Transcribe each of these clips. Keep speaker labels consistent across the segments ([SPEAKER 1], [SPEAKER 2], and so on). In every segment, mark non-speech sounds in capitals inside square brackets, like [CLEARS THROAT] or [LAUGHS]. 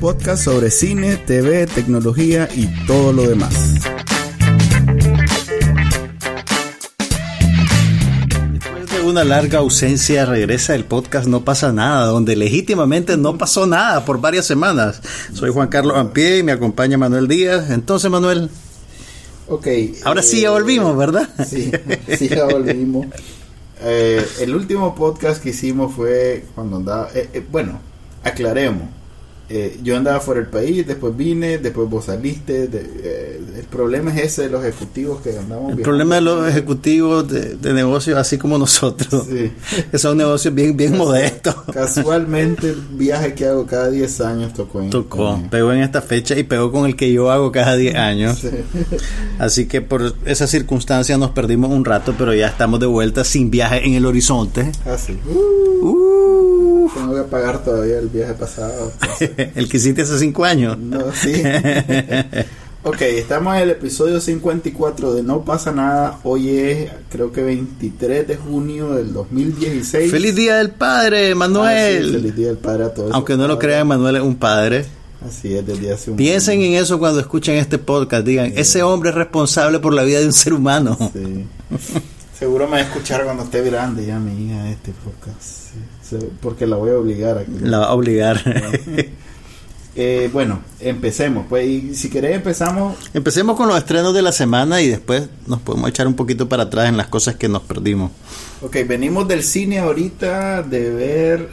[SPEAKER 1] Podcast sobre cine, TV, tecnología y todo lo demás.
[SPEAKER 2] Después de una larga ausencia regresa el podcast No pasa nada, donde legítimamente no pasó nada por varias semanas. Soy Juan Carlos Ampie y me acompaña Manuel Díaz. Entonces, Manuel,
[SPEAKER 1] Ok.
[SPEAKER 2] ahora sí ya
[SPEAKER 1] eh,
[SPEAKER 2] volvimos, ¿verdad?
[SPEAKER 1] Sí, sí, ya volvimos. Eh, el último podcast que hicimos fue cuando andaba. eh, eh, bueno, aclaremos. Eh, yo andaba fuera del país, después vine, después vos saliste. de- eh, el problema es ese de los ejecutivos que andamos
[SPEAKER 2] El
[SPEAKER 1] viajando.
[SPEAKER 2] problema de los ejecutivos de, de negocios así como nosotros,
[SPEAKER 1] Sí.
[SPEAKER 2] que [LAUGHS] son negocios bien, bien modestos.
[SPEAKER 1] Casualmente, el viaje que hago cada 10 años tocó en.
[SPEAKER 2] Tocó,
[SPEAKER 1] en-
[SPEAKER 2] pegó en esta fecha y pegó con el que yo hago cada 10 años.
[SPEAKER 1] Sí. [LAUGHS]
[SPEAKER 2] Así que por esa circunstancia nos perdimos un rato, pero ya estamos de vuelta sin viaje en el horizonte.
[SPEAKER 1] Así.
[SPEAKER 2] Uh,
[SPEAKER 1] Tengo que pagar todavía el viaje pasado. [LAUGHS]
[SPEAKER 2] el que hiciste hace 5 años.
[SPEAKER 1] No, sí. [LAUGHS] ok, estamos en el episodio 54 de No pasa nada. Hoy es, creo que 23 de junio del 2016.
[SPEAKER 2] Feliz Día del Padre,
[SPEAKER 1] Ah, sí,
[SPEAKER 2] Manuel.
[SPEAKER 1] feliz día del padre a todos.
[SPEAKER 2] Aunque no lo crean, Manuel es un padre.
[SPEAKER 1] Así es, desde hace un
[SPEAKER 2] Piensen en eso cuando escuchen este podcast. Digan, ese hombre es responsable por la vida de un ser humano.
[SPEAKER 1] Sí. [LAUGHS] Seguro me va a escuchar cuando esté grande ya mi hija este podcast. Sí, Porque la voy a obligar a que
[SPEAKER 2] La va a obligar. [LAUGHS]
[SPEAKER 1] Eh, bueno, empecemos. Pues, y si querés empezamos.
[SPEAKER 2] Empecemos con los estrenos de la semana y después nos podemos echar un poquito para atrás en las cosas que nos perdimos.
[SPEAKER 1] Ok, venimos del cine ahorita de ver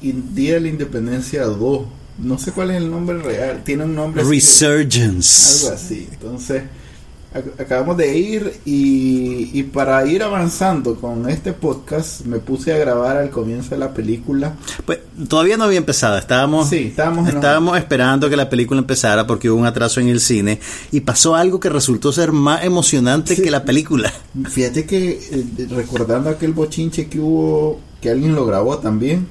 [SPEAKER 1] Día de la Independencia 2. No sé cuál es el nombre real. Tiene un nombre así,
[SPEAKER 2] Resurgence.
[SPEAKER 1] algo así. Entonces, acabamos de ir y, y para ir avanzando con este podcast me puse a grabar al comienzo de la película.
[SPEAKER 2] Pues todavía no había empezado, estábamos,
[SPEAKER 1] Sí, estábamos
[SPEAKER 2] estábamos esperando que la película empezara porque hubo un atraso en el cine y pasó algo que resultó ser más emocionante
[SPEAKER 1] Sí.
[SPEAKER 2] que la película.
[SPEAKER 1] Fíjate que eh, recordando aquel bochinche que hubo, que alguien lo grabó también,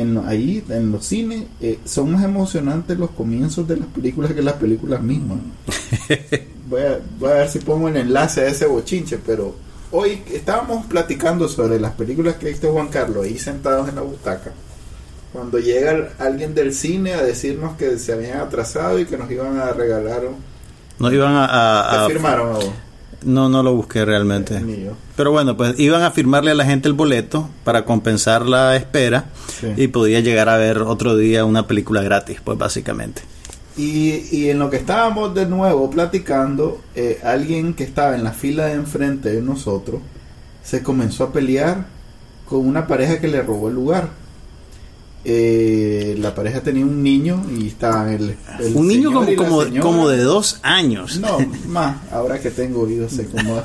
[SPEAKER 1] en, ahí en los cines, eh, son más emocionantes los comienzos de las películas que las películas mismas. [LAUGHS] voy, a, voy a ver si pongo el enlace a ese bochinche, pero hoy estábamos platicando sobre las películas que viste Juan Carlos, ahí sentados en la butaca. Cuando llega alguien del cine a decirnos que se habían atrasado y que nos iban a regalar.
[SPEAKER 2] Nos iban a... a- a-
[SPEAKER 1] ¿Te firmaron a?
[SPEAKER 2] No, no lo busqué realmente. Pero bueno, pues iban a firmarle a la gente el boleto para compensar la espera
[SPEAKER 1] Sí.
[SPEAKER 2] y podía llegar a ver otro día una película gratis, pues básicamente.
[SPEAKER 1] Y, y en lo que estábamos de nuevo platicando, eh, alguien que estaba en la fila de enfrente de nosotros se comenzó a pelear con una pareja que le robó el lugar. Eh, la pareja tenía un niño y estaba el, el
[SPEAKER 2] Un niño como, como, como de dos años.
[SPEAKER 1] No, más, ahora que tengo oídos sé cómo...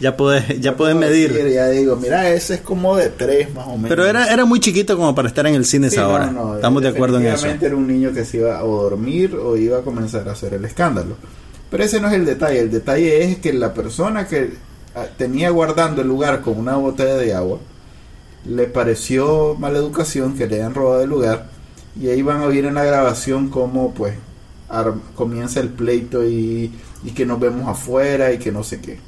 [SPEAKER 2] ya puedes, ya puedes medir.
[SPEAKER 1] decir, ya digo, mira, ese es como de tres más o menos.
[SPEAKER 2] Pero era, era muy chiquito como para estar en el cine
[SPEAKER 1] Sí,
[SPEAKER 2] esa hora.
[SPEAKER 1] no, no,
[SPEAKER 2] Estamos de acuerdo en eso.
[SPEAKER 1] era un niño que se iba a dormir o iba a comenzar a hacer el escándalo. Pero ese no es el detalle. El detalle es que la persona que ah, tenía guardando el lugar con una botella de agua le pareció mala educación que le hayan robado el lugar y ahí van a oír en la grabación cómo pues comienza el pleito y, y que nos vemos afuera y que no sé qué.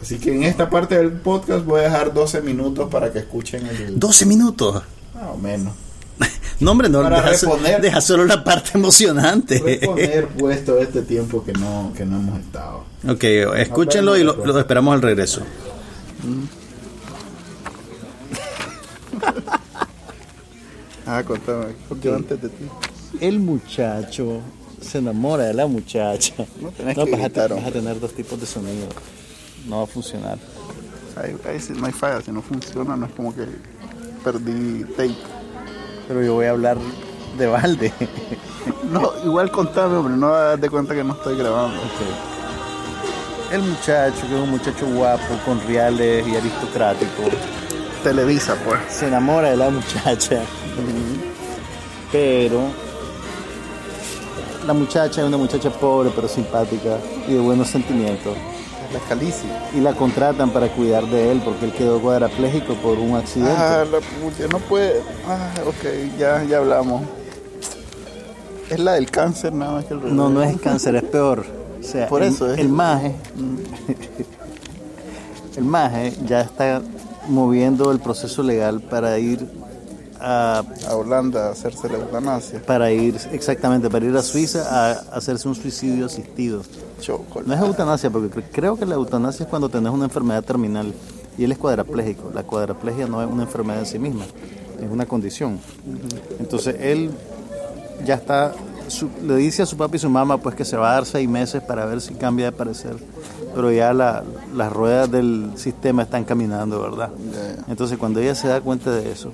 [SPEAKER 1] Así que en esta parte del podcast voy a dejar 12 minutos para que escuchen el...
[SPEAKER 2] 12 minutos.
[SPEAKER 1] Más o menos. [LAUGHS]
[SPEAKER 2] No, hombre, no,
[SPEAKER 1] Para
[SPEAKER 2] deja,
[SPEAKER 1] reponer.
[SPEAKER 2] deja solo la parte emocionante.
[SPEAKER 1] reponer [LAUGHS] pues todo este tiempo que no que no hemos estado
[SPEAKER 2] ok, escúchenlo y lo, lo esperamos al regreso. [LAUGHS]
[SPEAKER 1] ah contame porque antes de ti
[SPEAKER 2] El muchacho se enamora de la muchacha.
[SPEAKER 1] No tenés que
[SPEAKER 2] vas, a,
[SPEAKER 1] gritar,
[SPEAKER 2] vas a tener dos tipos de sonido. No va a funcionar.
[SPEAKER 1] ahí, ahí sí no hay falla si no funciona no es como que perdí tape
[SPEAKER 2] Pero yo voy a hablar de balde. [LAUGHS]
[SPEAKER 1] no igual contame hombre no das de cuenta que no estoy grabando
[SPEAKER 2] El muchacho, que es un muchacho guapo, con reales y aristocrático,
[SPEAKER 1] Televisa pues
[SPEAKER 2] se enamora de la muchacha. Pero la muchacha es una muchacha pobre pero simpática y de buenos sentimientos.
[SPEAKER 1] La Calici.
[SPEAKER 2] Y la contratan para cuidar de él porque él quedó cuadraplégico por un accidente.
[SPEAKER 1] Ah, la pucha, no puede. Ah, ok, ya, ya hablamos. Es la del cáncer nada más que el
[SPEAKER 2] No, no es cáncer, es peor. O sea,
[SPEAKER 1] Por
[SPEAKER 2] el,
[SPEAKER 1] eso es.
[SPEAKER 2] el maje, el maje ya está moviendo el proceso legal para ir a
[SPEAKER 1] A Holanda a hacerse la eutanasia.
[SPEAKER 2] para ir exactamente para ir a Suiza a hacerse un suicidio asistido.
[SPEAKER 1] Chocolate.
[SPEAKER 2] No es eutanasia porque cre- creo que la eutanasia es cuando tenés una enfermedad terminal y él es cuadraplégico. La cuadraplegia no es una enfermedad en sí misma, es una condición. Entonces él ya está, su- le dice a su papá y su mamá pues que se va a dar seis meses para ver si cambia de parecer, pero ya la- las ruedas del sistema están caminando, ¿verdad? Entonces cuando ella se da cuenta de eso,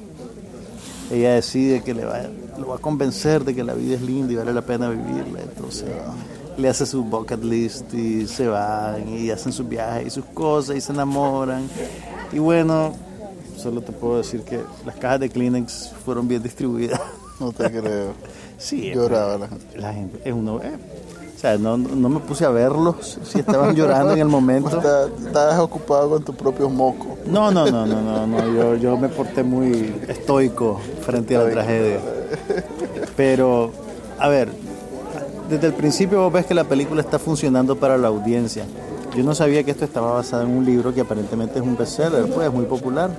[SPEAKER 2] ella decide que le va, lo va a convencer de que la vida es linda y vale la pena vivirla. Entonces le hace su bucket list y se van y hacen sus viajes y sus cosas y se enamoran. Y bueno, solo te puedo decir que las cajas de Kleenex fueron bien distribuidas.
[SPEAKER 1] No te creo. [LAUGHS]
[SPEAKER 2] Sí,
[SPEAKER 1] Lloraba la gente.
[SPEAKER 2] la gente es uno. eh, o sea, no, no me puse a verlos si estaban llorando en el momento.
[SPEAKER 1] Estabas ocupado con tus propios mocos.
[SPEAKER 2] No, no, no, no, no, no. Yo, yo me porté muy estoico frente a la tragedia. Pero, a ver, desde el principio vos ves que la película está funcionando para la audiencia. Yo no sabía que esto estaba basado en un libro que aparentemente es un bestseller, pues es muy popular.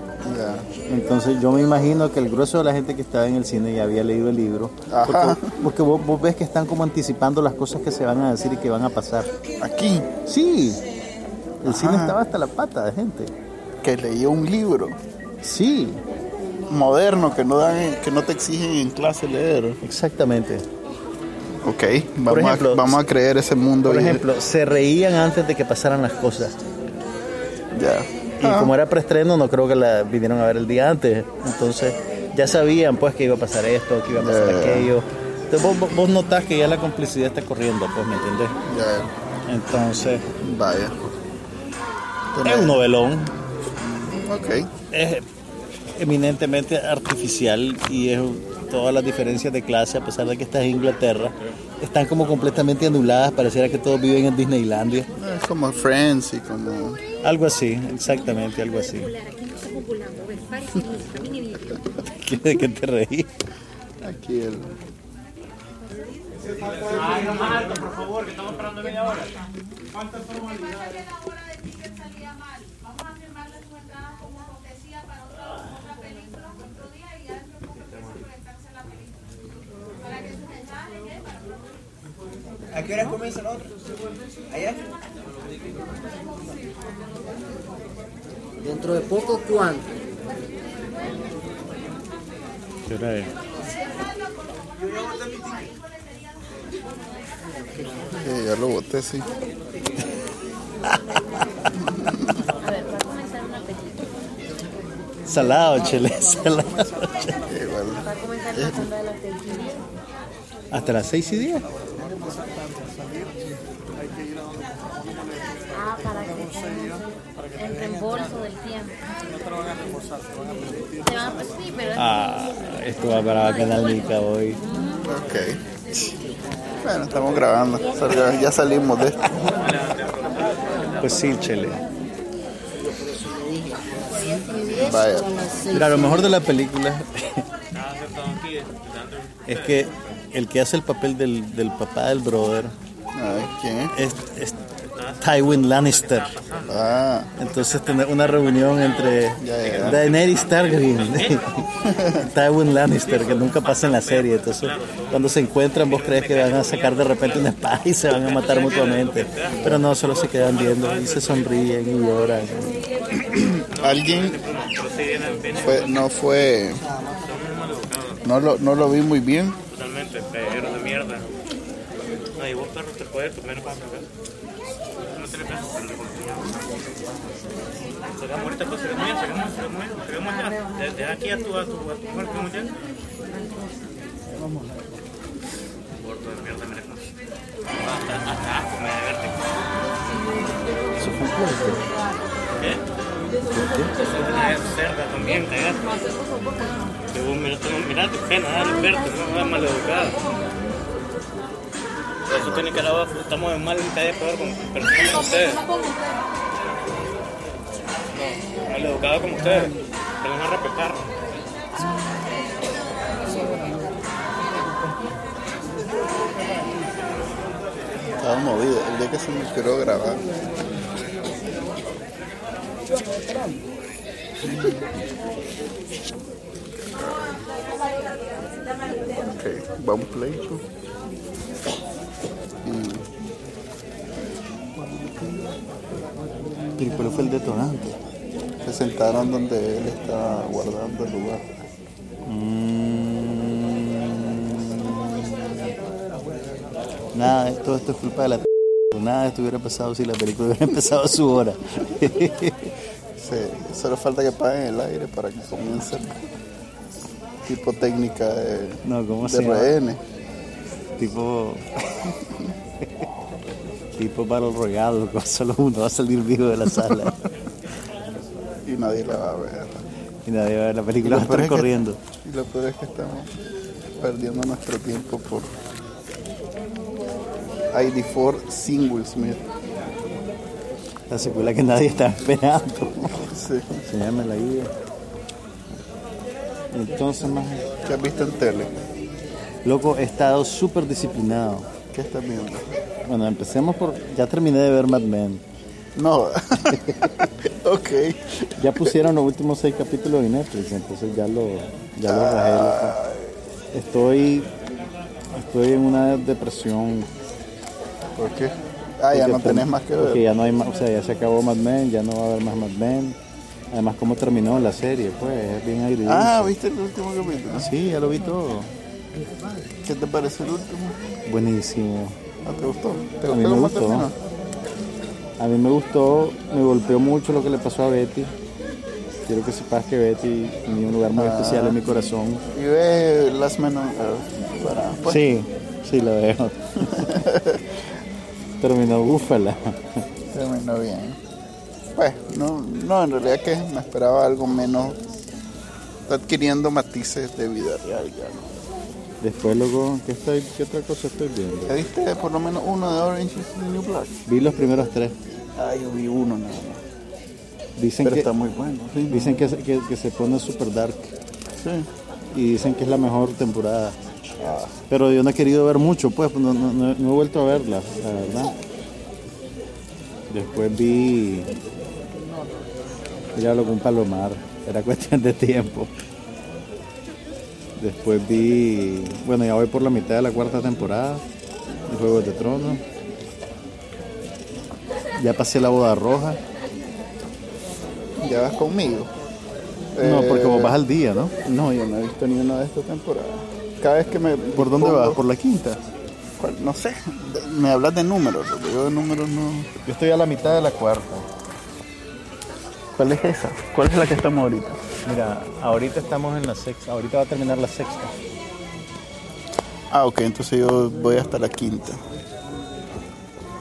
[SPEAKER 2] Entonces yo me imagino que el grueso de la gente que estaba en el cine ya había leído el libro.
[SPEAKER 1] Ajá.
[SPEAKER 2] Porque, porque vos, vos ves que están como anticipando las cosas que se van a decir y que van a pasar.
[SPEAKER 1] Aquí,
[SPEAKER 2] Sí, el cine estaba hasta la pata de gente.
[SPEAKER 1] que leí un libro
[SPEAKER 2] Sí,
[SPEAKER 1] moderno que no dan, que no te exigen en clase leer.
[SPEAKER 2] exactamente.
[SPEAKER 1] Ok, vamos,
[SPEAKER 2] ejemplo,
[SPEAKER 1] a, vamos a creer ese mundo.
[SPEAKER 2] Por
[SPEAKER 1] y-
[SPEAKER 2] ejemplo, se reían antes de que pasaran las cosas.
[SPEAKER 1] ya.
[SPEAKER 2] Y
[SPEAKER 1] Ah,
[SPEAKER 2] como era preestreno, no creo que la vinieron a ver el día antes. Entonces, ya sabían pues que iba a pasar esto, que iba a pasar aquello. Entonces, vos, vos- notás que ya la complicidad está corriendo, pues, ¿me entendés?
[SPEAKER 1] ya,
[SPEAKER 2] Entonces,
[SPEAKER 1] vaya.
[SPEAKER 2] es un novelón.
[SPEAKER 1] Ok.
[SPEAKER 2] Es eminentemente artificial y es todas las diferencias de clase, a pesar de que estás en Inglaterra, están como completamente anuladas. Pareciera que todos viven en Disneylandia.
[SPEAKER 1] Es como Friends y como...
[SPEAKER 2] Algo así, exactamente, algo así.
[SPEAKER 3] Aquí no estamos [LAUGHS] volando, ves, parece camine bien.
[SPEAKER 2] ¿De qué te reí?
[SPEAKER 1] Aquí el...
[SPEAKER 4] qué hora comienza ¿Allá? Dentro de poco, ¿cuánto?
[SPEAKER 2] ¿Qué hora es?
[SPEAKER 1] Ya lo boté, sí.
[SPEAKER 3] A ver, va a comenzar una película.
[SPEAKER 2] Salado, chile, [LAUGHS] salado.
[SPEAKER 1] Chile.
[SPEAKER 3] Va a comenzar la tanda de las
[SPEAKER 2] ¿Hasta las 6 y 10?
[SPEAKER 3] Ah, para que tengas el reembolso del tiempo. No te lo van a reembolsar, te van a permitir. Te van a pues, sí, pero...
[SPEAKER 2] Ah, esto va para la Canalica hoy.
[SPEAKER 1] Ok. Bueno, estamos grabando, ya salimos de esto.
[SPEAKER 2] Pues sí, Chele.
[SPEAKER 1] Vaya.
[SPEAKER 2] Mira, lo mejor de la película es que el que hace el papel del, del papá del brother.
[SPEAKER 1] ¿quién es,
[SPEAKER 2] es Tywin Lannister.
[SPEAKER 1] Ah,
[SPEAKER 2] Entonces tener una reunión entre
[SPEAKER 1] Ya, ya.
[SPEAKER 2] Daenerys Targaryen y [LAUGHS] Tywin Lannister que nunca pasa en la serie. Entonces cuando se encuentran vos crees que van a sacar de repente una espada y se van a matar mutuamente. Pero no, solo se quedan viendo y se sonríen y lloran. [CLEARS THROAT]
[SPEAKER 1] alguien fue, no fue... No lo, no lo vi muy bien.
[SPEAKER 5] Totalmente, perro de mierda. Ay, vos perro te puedes comer para acá. No tiene caso, pero le Sacamos ahorita pues, sacamos ya, sacamos, ya, sacamos ya. De- Deja aquí a tu, a tu, a tu. Gordo de mierda, cómo. Hasta, hasta me da. ¿Qué? Cerda también, mirate, no, mirate, pena, dale, verte, no, no, maleducada. Eso tiene que lavar, estamos en mal calle peor con personas como ustedes. No, mal educado como ustedes. Tenemos a respetar.
[SPEAKER 1] Estaba movido. El día que se me quiero grabar. Ok, vamos play.
[SPEAKER 2] ¿Y cuál fue el detonante?
[SPEAKER 1] Se sentaron donde él estaba guardando el lugar.
[SPEAKER 2] Mm. Nada, todo esto es culpa de la... [LAUGHS] Nada de esto hubiera pasado si la película hubiera [LAUGHS] empezado a su hora. [LAUGHS]
[SPEAKER 1] Sí, solo falta que paguen el aire para que comience tipo técnica de,
[SPEAKER 2] No, ¿cómo
[SPEAKER 1] de
[SPEAKER 2] se llama? Tipo... tipo Battle Royale, [LAUGHS] solo uno va a salir vivo de la [LAUGHS] sala.
[SPEAKER 1] Y nadie la va a ver.
[SPEAKER 2] Y nadie va a ver la película, va a estar
[SPEAKER 1] es que-
[SPEAKER 2] corriendo.
[SPEAKER 1] y lo peor es que estamos perdiendo nuestro tiempo por ID4 sin Will Smith.
[SPEAKER 2] La secuela que nadie está esperando. [LAUGHS]
[SPEAKER 1] Sí.
[SPEAKER 2] Enseñame la guía. Entonces, más...
[SPEAKER 1] ¿Qué has visto en tele?
[SPEAKER 2] Loco, he estado súper disciplinado.
[SPEAKER 1] ¿Qué estás viendo?
[SPEAKER 2] Bueno, empecemos por... Ya terminé de ver Mad Men.
[SPEAKER 1] No. [LAUGHS] ok.
[SPEAKER 2] Ya pusieron los últimos seis capítulos en Netflix, entonces ya lo, ya lo loco. Estoy, estoy en una depresión.
[SPEAKER 1] ¿Por qué? Ah, ya
[SPEAKER 2] porque
[SPEAKER 1] no tenés más que
[SPEAKER 2] Porque
[SPEAKER 1] ver.
[SPEAKER 2] ya no hay más, o sea, ya se acabó Mad Men, ya no va a haber más Mad Men. Además, cómo terminó la serie, pues, es bien agridulce.
[SPEAKER 1] Ah, ¿viste el último capítulo?
[SPEAKER 2] Sí, ya lo vi todo.
[SPEAKER 1] ¿Qué te pareció el último?
[SPEAKER 2] Buenísimo.
[SPEAKER 1] ¿No te gustó? ¿Te
[SPEAKER 2] A mí
[SPEAKER 1] gustó
[SPEAKER 2] me
[SPEAKER 1] cómo
[SPEAKER 2] gustó.
[SPEAKER 1] terminó?
[SPEAKER 2] A mí me gustó, me golpeó mucho lo que le pasó a Betty. Quiero que sepas que Betty tenía un lugar muy especial en mi corazón.
[SPEAKER 1] Y ve Last Man on Earth. Para, pues,
[SPEAKER 2] Sí, sí, lo veo. [LAUGHS] Terminó búfala.
[SPEAKER 1] Terminó bien. Pues, no, no, en realidad que me esperaba algo menos. Adquiriendo matices de vida real ya, ¿no?
[SPEAKER 2] Después, luego, ¿qué, estoy, ¿qué otra cosa estoy viendo?
[SPEAKER 1] ¿Ya viste por lo menos uno de Orange is the New Black?
[SPEAKER 2] Vi los primeros tres.
[SPEAKER 1] Ah, yo vi uno nada más.
[SPEAKER 2] Dicen
[SPEAKER 1] Pero
[SPEAKER 2] que,
[SPEAKER 1] está muy bueno. Sí,
[SPEAKER 2] dicen que, se- que, que se pone super dark.
[SPEAKER 1] sí.
[SPEAKER 2] Y dicen que es la mejor temporada. Pero yo no he querido ver mucho, pues, no, no- no- no he vuelto a verla, la verdad. Después vi. Ya lo con Palomar, era [LAUGHS] cuestión de tiempo. Después vi. Bueno, ya voy por la mitad de la cuarta temporada de Juegos de Tronos. Ya pasé la boda roja.
[SPEAKER 1] Ya vas conmigo.
[SPEAKER 2] No, porque vos
[SPEAKER 1] Eh,
[SPEAKER 2] vas al día, ¿no?
[SPEAKER 1] No, yo no he visto ni una de esta temporada. Cada vez que me.
[SPEAKER 2] ¿Por dónde
[SPEAKER 1] pongo-
[SPEAKER 2] vas? ¿Por la quinta?
[SPEAKER 1] ¿Cuál? No sé. Me hablas de números, porque yo de números no.
[SPEAKER 2] Yo estoy a la mitad de la cuarta.
[SPEAKER 1] ¿Cuál es esa? ¿Cuál es la que estamos ahorita?
[SPEAKER 2] Mira, ahorita estamos en la sexta, ahorita va a terminar la sexta.
[SPEAKER 1] Ah, ok, entonces yo voy hasta la quinta.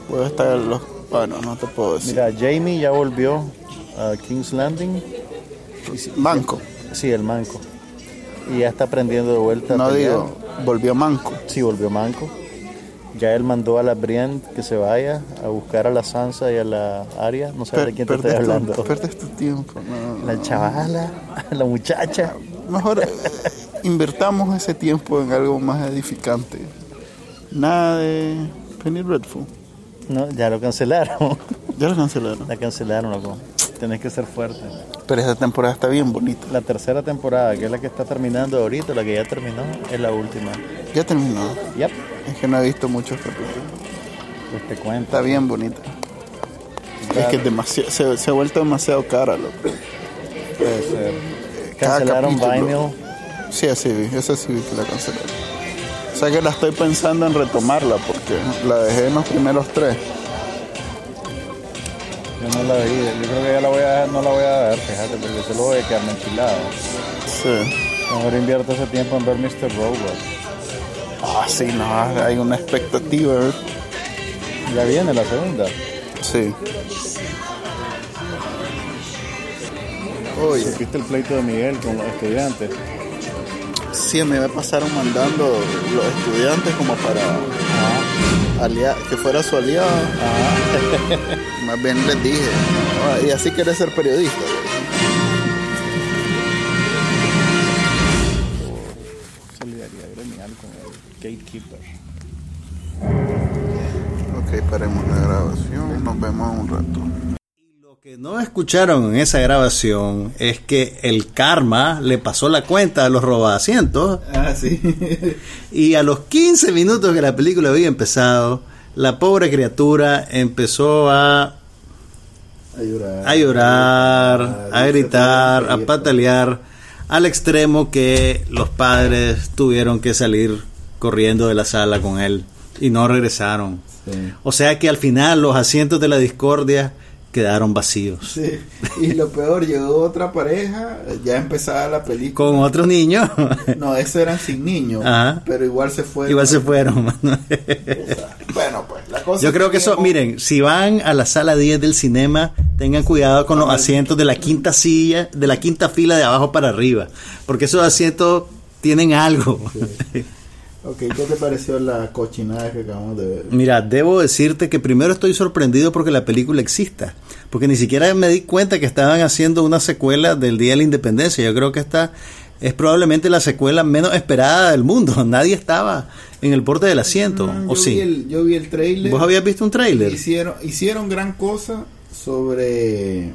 [SPEAKER 1] Voy hasta los. Bueno, no te puedo decir.
[SPEAKER 2] Mira, Jamie ya volvió a King's Landing.
[SPEAKER 1] Manco.
[SPEAKER 2] Sí, el manco. Y ya está aprendiendo de vuelta.
[SPEAKER 1] No digo, volvió Manco.
[SPEAKER 2] Sí, volvió manco. Ya él mandó a la Brienne que se vaya a buscar a la Sansa y a la Arya. No sabes de quién te estoy
[SPEAKER 1] Perdes tu-
[SPEAKER 2] hablando.
[SPEAKER 1] perdes tu tiempo. no,
[SPEAKER 2] La
[SPEAKER 1] no.
[SPEAKER 2] chavala, la muchacha.
[SPEAKER 1] Mejor eh, invertamos ese tiempo en algo más edificante. Nada de Penny Dreadful.
[SPEAKER 2] No, ya lo cancelaron.
[SPEAKER 1] Ya lo cancelaron.
[SPEAKER 2] La cancelaron, loco. Tenés que ser fuerte.
[SPEAKER 1] Pero esta temporada está bien bonita.
[SPEAKER 2] La tercera temporada, que es la que está terminando ahorita, la que ya terminó, es la última.
[SPEAKER 1] Ya terminó.
[SPEAKER 2] Yep.
[SPEAKER 1] Es que no he visto muchos capítulos.
[SPEAKER 2] Pues te cuento.
[SPEAKER 1] Está bien bonita. Es que es demasiado, se, se ha vuelto demasiado cara, loco.
[SPEAKER 2] Puede ser.
[SPEAKER 1] Cada
[SPEAKER 2] Cancelaron
[SPEAKER 1] capítulo.
[SPEAKER 2] Vinyl.
[SPEAKER 1] Sí, así vi, esa sí vi que la cancelaron. O sea que la estoy pensando en retomarla porque la dejé en los primeros tres.
[SPEAKER 2] Yo no la vi. Yo creo que ya la voy a, no la voy a ver, fíjate, porque se lo voy a quedar enchilado.
[SPEAKER 1] Sí.
[SPEAKER 2] Mejor invierto ese tiempo en ver Mr. Robot.
[SPEAKER 1] Ah, sí, no, hay una expectativa. ¿eh?
[SPEAKER 2] Ya viene la segunda.
[SPEAKER 1] Sí. Oye,
[SPEAKER 2] ¿Viste el pleito de Miguel con los estudiantes?
[SPEAKER 1] sí, me pasaron mandando los estudiantes como para alia- que fuera su aliado. [LAUGHS] Más bien les dije, "Ah, y así querés ser periodista. Solidaridad gremial con el gatekeeper. Ok, paremos la grabación, nos vemos en un rato.
[SPEAKER 2] Lo que no escucharon en esa grabación es que el karma le pasó la cuenta a los robacientos
[SPEAKER 1] Ah, sí. [LAUGHS]
[SPEAKER 2] y a los 15 minutos que la película había empezado, la pobre criatura empezó a,
[SPEAKER 1] A llorar.
[SPEAKER 2] a llorar, a gritar, a patalear, al extremo que los padres tuvieron que salir corriendo de la sala con él y no regresaron.
[SPEAKER 1] Sí.
[SPEAKER 2] O sea que al final los asientos de la discordia quedaron vacíos.
[SPEAKER 1] Sí, y lo peor, llegó otra pareja, ya empezaba la película.
[SPEAKER 2] Con otros niños.
[SPEAKER 1] No, esos eran sin niños,
[SPEAKER 2] Ajá.
[SPEAKER 1] pero igual se fue.
[SPEAKER 2] Igual se fueron. [LAUGHS] mano.
[SPEAKER 1] Bueno, pues la cosa
[SPEAKER 2] Yo creo que eso, miren, si van a la sala 10 del cinema, tengan cuidado con los asientos de la quinta silla, de la quinta fila de abajo para arriba, porque esos asientos tienen algo.
[SPEAKER 1] Ok, ¿qué te pareció la cochinada que acabamos de ver?
[SPEAKER 2] Mira, debo decirte que primero estoy sorprendido porque la película exista, porque ni siquiera me di cuenta que estaban haciendo una secuela del Día de la Independencia. Yo creo que esta es probablemente la secuela menos esperada del mundo. [LAUGHS] Nadie estaba en el borde del asiento,
[SPEAKER 1] Mm,
[SPEAKER 2] ¿o
[SPEAKER 1] yo
[SPEAKER 2] sí?
[SPEAKER 1] Vi el, yo vi el trailer.
[SPEAKER 2] ¿Vos habías visto un tráiler?
[SPEAKER 1] Hicieron, hicieron gran cosa sobre,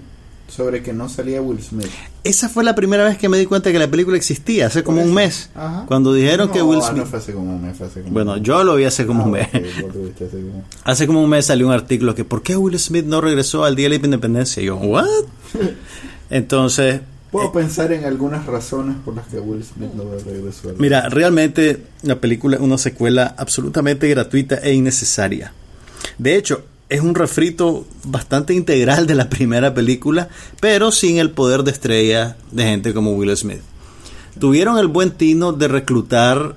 [SPEAKER 1] sobre que no salía Will Smith.
[SPEAKER 2] Esa fue la primera vez que me di cuenta que la película existía, hace como un mes.
[SPEAKER 1] Ajá.
[SPEAKER 2] Cuando dijeron
[SPEAKER 1] No,
[SPEAKER 2] que Will
[SPEAKER 1] ah,
[SPEAKER 2] Smith...
[SPEAKER 1] No fue hace como un mes, fue hace como
[SPEAKER 2] Bueno,
[SPEAKER 1] un mes.
[SPEAKER 2] yo lo vi hace como un
[SPEAKER 1] Ah,
[SPEAKER 2] mes.
[SPEAKER 1] hace como-
[SPEAKER 2] Hace como un mes salió un artículo que ¿por qué Will Smith no regresó al Día de la Independencia? Y yo, ¿what? [LAUGHS] Entonces,
[SPEAKER 1] Puedo pensar en algunas razones por las que Will Smith no regresó. al-
[SPEAKER 2] mira, realmente la película es una secuela absolutamente gratuita e innecesaria. De hecho, es un refrito bastante integral de la primera película, pero sin el poder de estrella de gente como Will Smith. Tuvieron el buen tino de reclutar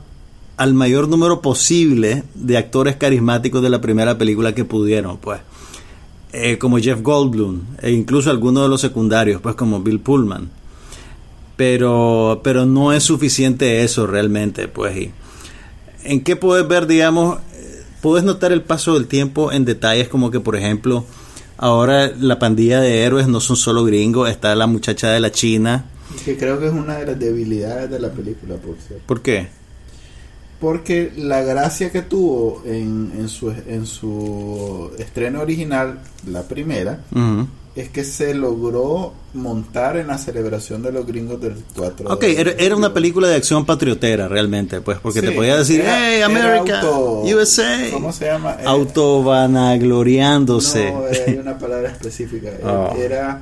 [SPEAKER 2] al mayor número posible de actores carismáticos de la primera película que pudieron, pues. Eh, como Jeff Goldblum, e incluso algunos de los secundarios, pues como Bill Pullman. Pero, pero no es suficiente eso realmente, pues. ¿En qué puedes ver, digamos, puedes notar el paso del tiempo en detalles como que, por ejemplo, ahora la pandilla de héroes no son solo gringos, está la muchacha de la China.
[SPEAKER 1] Que creo que es una de las debilidades de la película, por cierto.
[SPEAKER 2] ¿Por qué?
[SPEAKER 1] Porque la gracia que tuvo en, en, su, en su estreno original, la primera. Es que se logró montar en la celebración de los gringos del 4
[SPEAKER 2] Ok,
[SPEAKER 1] de-
[SPEAKER 2] era, era una película de acción patriotera realmente, pues, porque te
[SPEAKER 1] Sí,
[SPEAKER 2] podía decir,
[SPEAKER 1] era-
[SPEAKER 2] hey, America,
[SPEAKER 1] auto-
[SPEAKER 2] USA,
[SPEAKER 1] ¿Cómo se llama? Eh,
[SPEAKER 2] autovanagloriándose.
[SPEAKER 1] No, eh, hay una palabra específica. [LAUGHS]
[SPEAKER 2] Oh.
[SPEAKER 1] Era,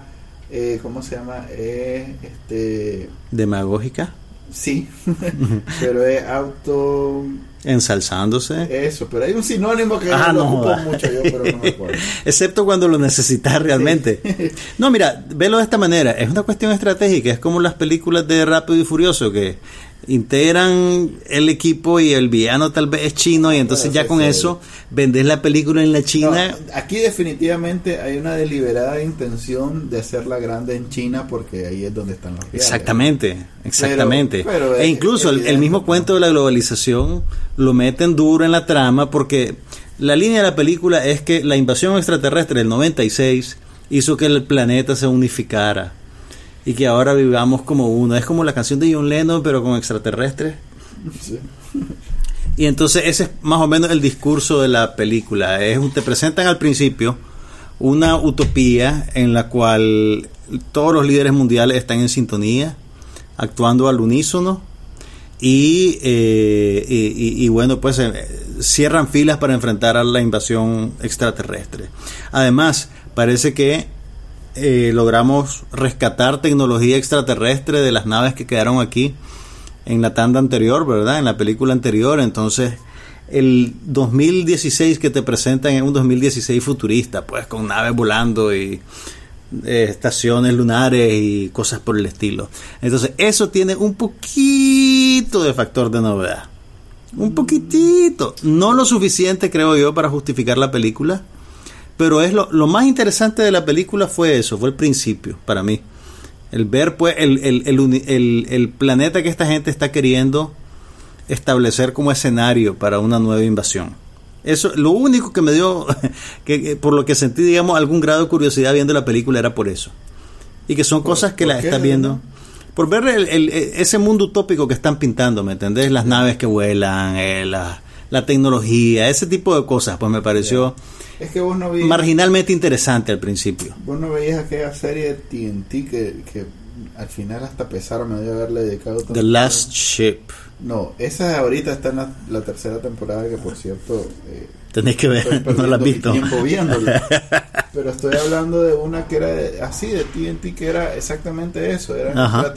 [SPEAKER 1] eh, ¿cómo se llama? Eh, este,
[SPEAKER 2] Demagógica,
[SPEAKER 1] sí, [LAUGHS] pero es auto...
[SPEAKER 2] ensalzándose.
[SPEAKER 1] Eso, pero hay un sinónimo que
[SPEAKER 2] Ah,
[SPEAKER 1] no
[SPEAKER 2] no
[SPEAKER 1] ocupo mucho yo, pero no me [LAUGHS] acuerdo.
[SPEAKER 2] Excepto cuando lo necesitas realmente. [LAUGHS] No, mira, velo de esta manera. Es una cuestión estratégica. Es como las películas de Rápido y Furioso que integran el equipo y el villano tal vez es chino y entonces ya
[SPEAKER 1] sí,
[SPEAKER 2] con
[SPEAKER 1] sí.
[SPEAKER 2] eso vendes la película en la China.
[SPEAKER 1] No, aquí definitivamente hay una deliberada intención de hacerla grande en China porque ahí es donde están los.
[SPEAKER 2] Exactamente, exactamente.
[SPEAKER 1] pero
[SPEAKER 2] e incluso el, mismo cuento de la globalización lo meten duro en la trama porque la línea de la película es que la invasión extraterrestre del 96 hizo que el planeta se unificara y que ahora vivamos como uno. Es como la canción de John Lennon pero con extraterrestres.
[SPEAKER 1] Sí. [LAUGHS]
[SPEAKER 2] Y entonces ese es más o menos el discurso de la película. Es te presentan al principio una utopía en la cual todos los líderes mundiales están en sintonía, actuando al unísono y, eh, y, y- y bueno, pues eh, cierran filas para enfrentar a la invasión extraterrestre. Además, parece que eh, logramos rescatar tecnología extraterrestre de las naves que quedaron aquí en la tanda anterior, ¿verdad? En la película anterior. Entonces, el 2016 que te presentan es un 2016 futurista, pues con naves volando y eh, estaciones lunares y cosas por el estilo. Entonces, eso tiene un poquito de factor de novedad. Un poquitito. No lo suficiente, creo yo, para justificar la película. Pero es lo, lo más interesante de la película fue eso, fue el principio, para mí. El ver pues el, el, el el- planeta que esta gente está queriendo establecer como escenario para una nueva invasión. Eso, lo único que me dio, [LAUGHS] que, que por lo que sentí, digamos, algún grado de curiosidad viendo la película era por eso. Y que son cosas que las
[SPEAKER 1] qué,
[SPEAKER 2] estás viendo. Por ver el- el- ese mundo utópico que están pintando, ¿me entendés? Las naves que vuelan, eh, la, la tecnología, ese tipo de cosas, pues me pareció
[SPEAKER 1] Es que vos no veías,
[SPEAKER 2] marginalmente interesante al principio.
[SPEAKER 1] vos no veías aquella serie de TNT que, que al final hasta pesar me dio haberle dedicado tanto
[SPEAKER 2] The Last Ship.
[SPEAKER 1] No, esa de ahorita está en la, la tercera temporada que por cierto eh,
[SPEAKER 2] Tenés que ver, [LAUGHS] no la has visto.
[SPEAKER 1] tiempo viéndola. [LAUGHS] Pero estoy hablando de una que era de- así de TNT que era exactamente eso, era
[SPEAKER 2] Ajá.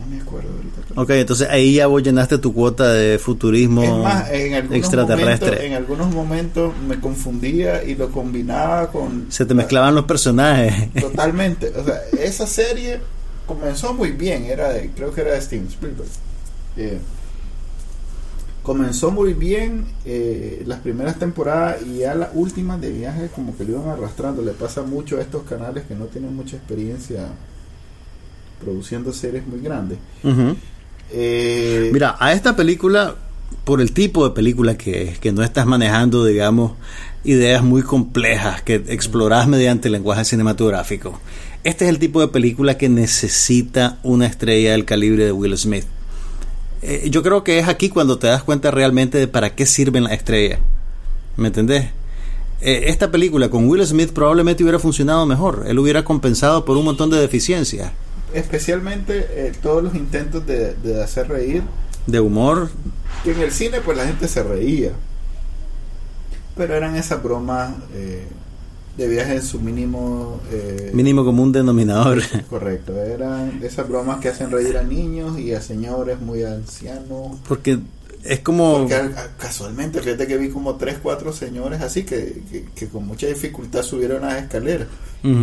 [SPEAKER 1] No me acuerdo ahorita.
[SPEAKER 2] Ok, entonces ahí ya vos llenaste tu cuota de futurismo
[SPEAKER 1] Es más, en algunos,
[SPEAKER 2] extraterrestre.
[SPEAKER 1] momentos, en algunos momentos me confundía y lo combinaba con
[SPEAKER 2] Se te mezclaban los personajes.
[SPEAKER 1] totalmente. O sea, [LAUGHS] esa serie comenzó muy bien, era de, creo que era de Steven Spielberg. Eh, comenzó muy bien eh, las primeras temporadas y ya las últimas de viaje como que lo iban arrastrando. Le pasa mucho a estos canales que no tienen mucha experiencia produciendo series muy grandes. Eh,
[SPEAKER 2] Mira, a esta película, por el tipo de película que es, que no estás manejando, digamos, ideas muy complejas que explorás mediante el lenguaje cinematográfico, este es el tipo de película que necesita una estrella del calibre de Will Smith. Eh, yo creo que es aquí cuando te das cuenta realmente de para qué sirven las estrellas. ¿Me entendés? Eh, esta película con Will Smith probablemente hubiera funcionado mejor. Él hubiera compensado por un montón de deficiencias.
[SPEAKER 1] Especialmente eh, todos los intentos de, de hacer reír.
[SPEAKER 2] De humor,
[SPEAKER 1] que en el cine pues la gente se reía. Pero eran esas bromas eh, de viaje en su mínimo eh,
[SPEAKER 2] mínimo común denominador. [LAUGHS]
[SPEAKER 1] correcto eran esas bromas que hacen reír a niños y a señores muy ancianos.
[SPEAKER 2] Porque es como...
[SPEAKER 1] porque casualmente fíjate que vi como tres cuatro señores así que, que, que con mucha dificultad subieron las escaleras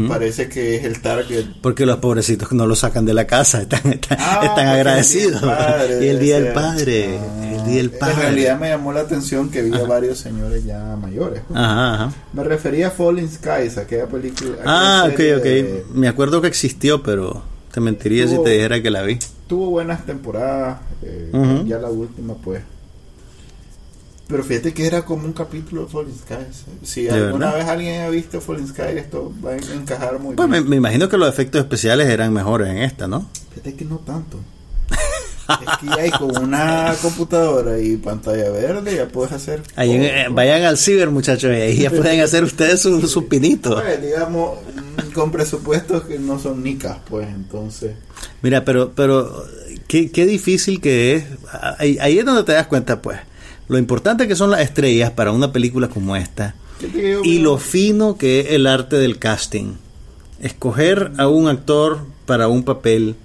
[SPEAKER 1] parece que es el target
[SPEAKER 2] Porque los pobrecitos no lo sacan de la casa, están, están,
[SPEAKER 1] Ah, [LAUGHS]
[SPEAKER 2] están agradecidos.
[SPEAKER 1] el [LAUGHS]
[SPEAKER 2] y el Día del. Padre,
[SPEAKER 1] Ah,
[SPEAKER 2] el Día del Padre.
[SPEAKER 1] En realidad me llamó la atención que vi a varios señores ya mayores.
[SPEAKER 2] Ajá, ajá.
[SPEAKER 1] Me refería a Falling Skies, aquella película. aquella
[SPEAKER 2] Ah, ok, ok.
[SPEAKER 1] de-
[SPEAKER 2] Me acuerdo que existió, pero te mentiría si te dijera que la vi.
[SPEAKER 1] Tuvo buenas temporadas. eh. Ya la última, pues. Pero fíjate que era como un capítulo de Falling Skies. Si
[SPEAKER 2] ¿De
[SPEAKER 1] alguna
[SPEAKER 2] verdad?
[SPEAKER 1] vez alguien ha visto Falling Skies, esto va a encajar muy
[SPEAKER 2] Pues me,
[SPEAKER 1] bien.
[SPEAKER 2] me imagino que los efectos especiales eran mejores en esta, ¿no?
[SPEAKER 1] Fíjate que no tanto. Es que ya hay con una computadora y pantalla verde, ya puedes hacer.
[SPEAKER 2] Ahí eh, vayan al ciber, muchachos, y ahí ya pueden hacer ustedes sus su pinitos.
[SPEAKER 1] Pues, digamos, mm, con presupuestos que no son nicas, pues entonces.
[SPEAKER 2] Mira, pero, pero qué, qué difícil que es. Ahí, ahí es donde te das cuenta, pues, lo importante que son las estrellas para una película como esta
[SPEAKER 1] yo
[SPEAKER 2] y lo fino que es el arte del casting. Escoger a un actor para un papel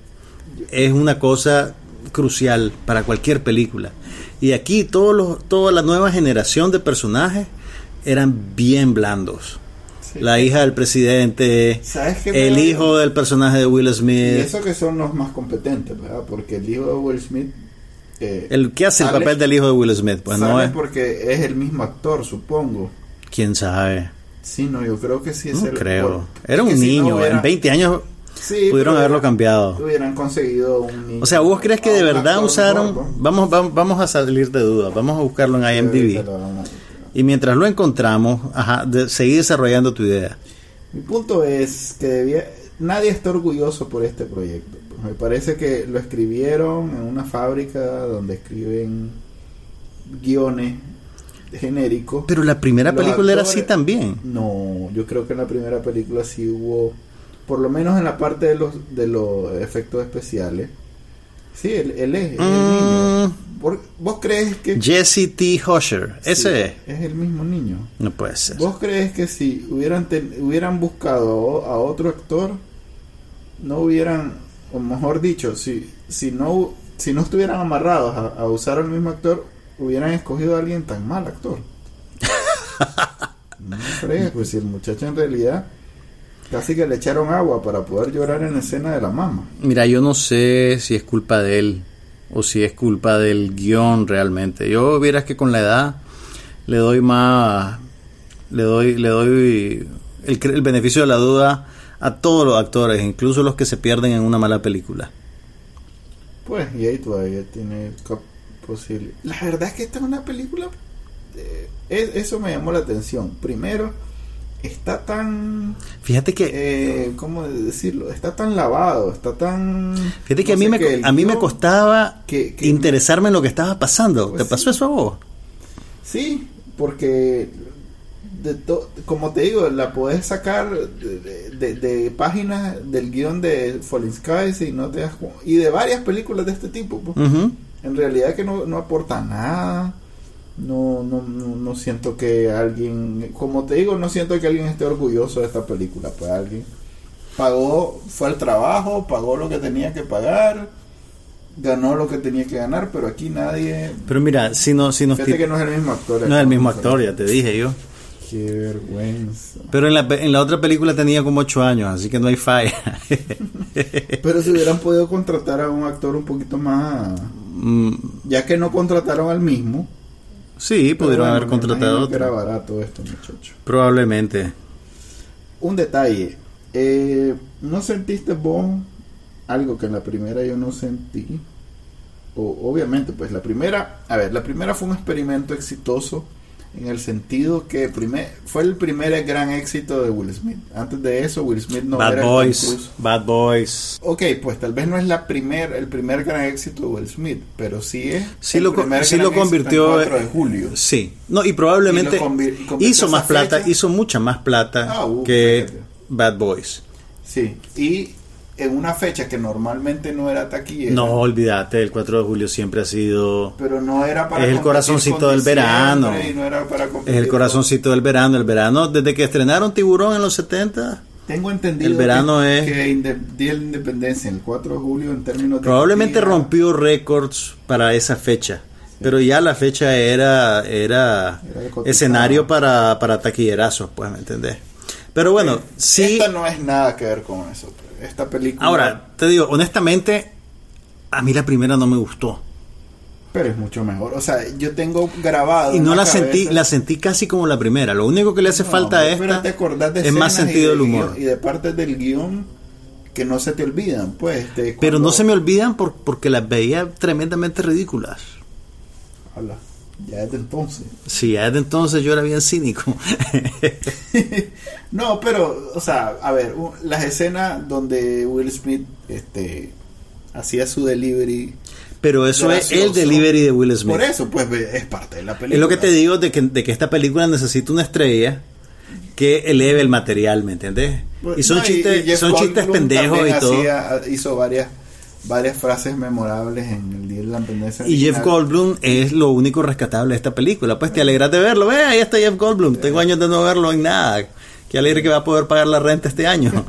[SPEAKER 2] es una cosa crucial para cualquier película. Y aquí todos los, toda la nueva generación de personajes eran bien blandos.
[SPEAKER 1] Sí.
[SPEAKER 2] La hija del presidente,
[SPEAKER 1] ¿Sabes qué me
[SPEAKER 2] el hijo del personaje de Will
[SPEAKER 1] Y
[SPEAKER 2] Smith,
[SPEAKER 1] eso que son los más competentes, ¿verdad? Porque el hijo de Will Smith. eh,
[SPEAKER 2] el que hace el papel del hijo de Will Smith, pues no es.
[SPEAKER 1] porque es el mismo actor, supongo.
[SPEAKER 2] Quién sabe,
[SPEAKER 1] Sí, no, yo creo que sí es
[SPEAKER 2] no
[SPEAKER 1] el
[SPEAKER 2] creo. Era un
[SPEAKER 1] no
[SPEAKER 2] niño, en 20 años
[SPEAKER 1] Sí,
[SPEAKER 2] pudieron haberlo cambiado.
[SPEAKER 1] Hubieran conseguido un.
[SPEAKER 2] O sea, ¿vos crees que de
[SPEAKER 1] un
[SPEAKER 2] verdad usaron?
[SPEAKER 1] mejor, ¿no?
[SPEAKER 2] Vamos, vamos, vamos a salir de dudas. Vamos a buscarlo en IMDb. Y mientras lo encontramos, ajá, de, seguir desarrollando tu idea.
[SPEAKER 1] Mi punto es que debía, nadie está orgulloso por este proyecto. Pues me parece que lo escribieron en una fábrica donde escriben guiones genéricos.
[SPEAKER 2] Pero la primera
[SPEAKER 1] Los
[SPEAKER 2] película era así también.
[SPEAKER 1] No, yo creo que en la primera película sí hubo, por lo menos en la parte de los, de los efectos especiales. Sí, él, él es, es el niño.
[SPEAKER 2] Mm,
[SPEAKER 1] Por- ¿Vos crees que...
[SPEAKER 2] Jesse T. Husher.
[SPEAKER 1] Sí,
[SPEAKER 2] Ese es.
[SPEAKER 1] Es el mismo niño.
[SPEAKER 2] No puede ser.
[SPEAKER 1] ¿Vos crees que si hubieran ten- hubieran buscado a, a otro actor, no hubieran, o mejor dicho, si, si no si no estuvieran amarrados a, a usar al mismo actor, hubieran escogido a alguien tan mal actor? [LAUGHS] no crees, pues si el muchacho en realidad casi que le echaron agua para poder llorar en la escena de la mamá.
[SPEAKER 2] Mira, yo no sé si es culpa de él o si es culpa del guion realmente. Yo vieras que con la edad le doy más, le doy, le doy el, beneficio de la duda a todos los actores, incluso los que se pierden en una mala película.
[SPEAKER 1] Pues, y ahí todavía tiene posible. La verdad es que esta es una película. eh, es- eso me llamó la atención. Primero, está tan,
[SPEAKER 2] Fíjate que
[SPEAKER 1] eh, ¿cómo decirlo? Está tan lavado, está tan...
[SPEAKER 2] Fíjate que
[SPEAKER 1] no
[SPEAKER 2] a mí, me, a mí me costaba
[SPEAKER 1] que- que-
[SPEAKER 2] interesarme en lo que estaba pasando.
[SPEAKER 1] Pues
[SPEAKER 2] ¿Te pasó
[SPEAKER 1] sí.
[SPEAKER 2] eso a vos?
[SPEAKER 1] Sí, porque de to- como te digo, la podés sacar de, de- de páginas del guion de Falling Skies y no te das y de varias películas de este tipo. pues. En realidad que no, no aporta nada. No, no, no, no siento que alguien, como te digo, no siento que alguien esté orgulloso de esta película. Pues alguien pagó, fue al trabajo, pagó lo que tenía que pagar, ganó lo que tenía que ganar, pero aquí nadie.
[SPEAKER 2] Pero mira, si no, si nos
[SPEAKER 1] Fíjate que no es el mismo actor.
[SPEAKER 2] no es el mismo actor, ya te dije yo.
[SPEAKER 1] Qué vergüenza.
[SPEAKER 2] Pero en la, en la otra película tenía como 8 años, así que no hay falla. [LAUGHS]
[SPEAKER 1] Pero si hubieran podido contratar a un actor un poquito más.
[SPEAKER 2] Mm,
[SPEAKER 1] Ya que no contrataron al mismo.
[SPEAKER 2] Sí, pudieron
[SPEAKER 1] bueno,
[SPEAKER 2] haber contratado
[SPEAKER 1] imagino que era
[SPEAKER 2] otro.
[SPEAKER 1] barato esto, muchacho.
[SPEAKER 2] Probablemente.
[SPEAKER 1] Un detalle. eh, ¿No sentiste vos algo que en la primera yo no sentí? O, obviamente, pues la primera. A ver, la primera fue un experimento exitoso. En el sentido que primer, fue el primer gran éxito de Will Smith. Antes de eso, Will Smith no
[SPEAKER 2] Bad
[SPEAKER 1] era
[SPEAKER 2] Boys. Bad Boys.
[SPEAKER 1] Ok, pues tal vez no es la primer, el primer gran éxito de Will Smith, pero sí es
[SPEAKER 2] Sí
[SPEAKER 1] el
[SPEAKER 2] lo,
[SPEAKER 1] primer
[SPEAKER 2] sí
[SPEAKER 1] gran
[SPEAKER 2] lo
[SPEAKER 1] éxito en
[SPEAKER 2] convirtió.
[SPEAKER 1] 4 de julio.
[SPEAKER 2] Sí. No, y probablemente
[SPEAKER 1] Y convirtió
[SPEAKER 2] hizo más plata, hizo mucha más plata
[SPEAKER 1] Ah, uh,
[SPEAKER 2] que. Bad Boys.
[SPEAKER 1] Sí, y en una fecha que normalmente no era taquillera.
[SPEAKER 2] No, olvídate, el 4 de julio siempre ha sido
[SPEAKER 1] Pero no era para
[SPEAKER 2] Es el corazoncito del verano.
[SPEAKER 1] y no era para
[SPEAKER 2] es el corazoncito del verano, el verano desde que estrenaron Tiburón en los 70,
[SPEAKER 1] con- Tengo entendido
[SPEAKER 2] el verano
[SPEAKER 1] que,
[SPEAKER 2] es-
[SPEAKER 1] que inde- Día de la Independencia, el 4 de julio, en términos de.
[SPEAKER 2] probablemente
[SPEAKER 1] taquilla,
[SPEAKER 2] rompió récords para esa fecha. Pero ya la fecha era era
[SPEAKER 1] Era
[SPEAKER 2] escenario para, para taquillerazos, pues, ¿me entendés? Pero bueno, sí.
[SPEAKER 1] Esta no es nada que ver con eso. Esta película.
[SPEAKER 2] Ahora, te digo, honestamente, a mí la primera no me gustó.
[SPEAKER 1] Pero es mucho mejor. O sea, yo tengo grabado.
[SPEAKER 2] Y no la
[SPEAKER 1] cabeza-
[SPEAKER 2] sentí, la sentí casi como la primera. Lo único que le hace
[SPEAKER 1] No,
[SPEAKER 2] falta a esta
[SPEAKER 1] te
[SPEAKER 2] es más sentido del
[SPEAKER 1] de
[SPEAKER 2] humor.
[SPEAKER 1] guión- Y de partes del guion que no se te olvidan, pues. este,
[SPEAKER 2] Pero no se me olvidan por, porque las veía tremendamente ridículas.
[SPEAKER 1] Habla, Ya desde entonces.
[SPEAKER 2] Sí, ya desde entonces yo era bien cínico. [LAUGHS]
[SPEAKER 1] no, pero, o sea, a ver, las escenas donde Will Smith este, hacía su delivery.
[SPEAKER 2] Pero eso es el
[SPEAKER 1] gracioso.
[SPEAKER 2] delivery de Will Smith.
[SPEAKER 1] Por eso, pues es parte de la película.
[SPEAKER 2] Es lo que te digo de que, de que esta película necesita una estrella que eleve el material, ¿me entiendes?
[SPEAKER 1] Pues,
[SPEAKER 2] Y son
[SPEAKER 1] no,
[SPEAKER 2] chistes,
[SPEAKER 1] Jeff
[SPEAKER 2] son chistes pendejos y todo.
[SPEAKER 1] hacía- hizo varias, varias frases memorables en el Día de la Independencia.
[SPEAKER 2] Y Jeff. Goldblum es lo único rescatable de esta película. Pues te alegras de verlo. Ve, ahí está Jeff Goldblum. Tengo años de no verlo en nada. Qué alegre que va a poder pagar la renta este año. [LAUGHS]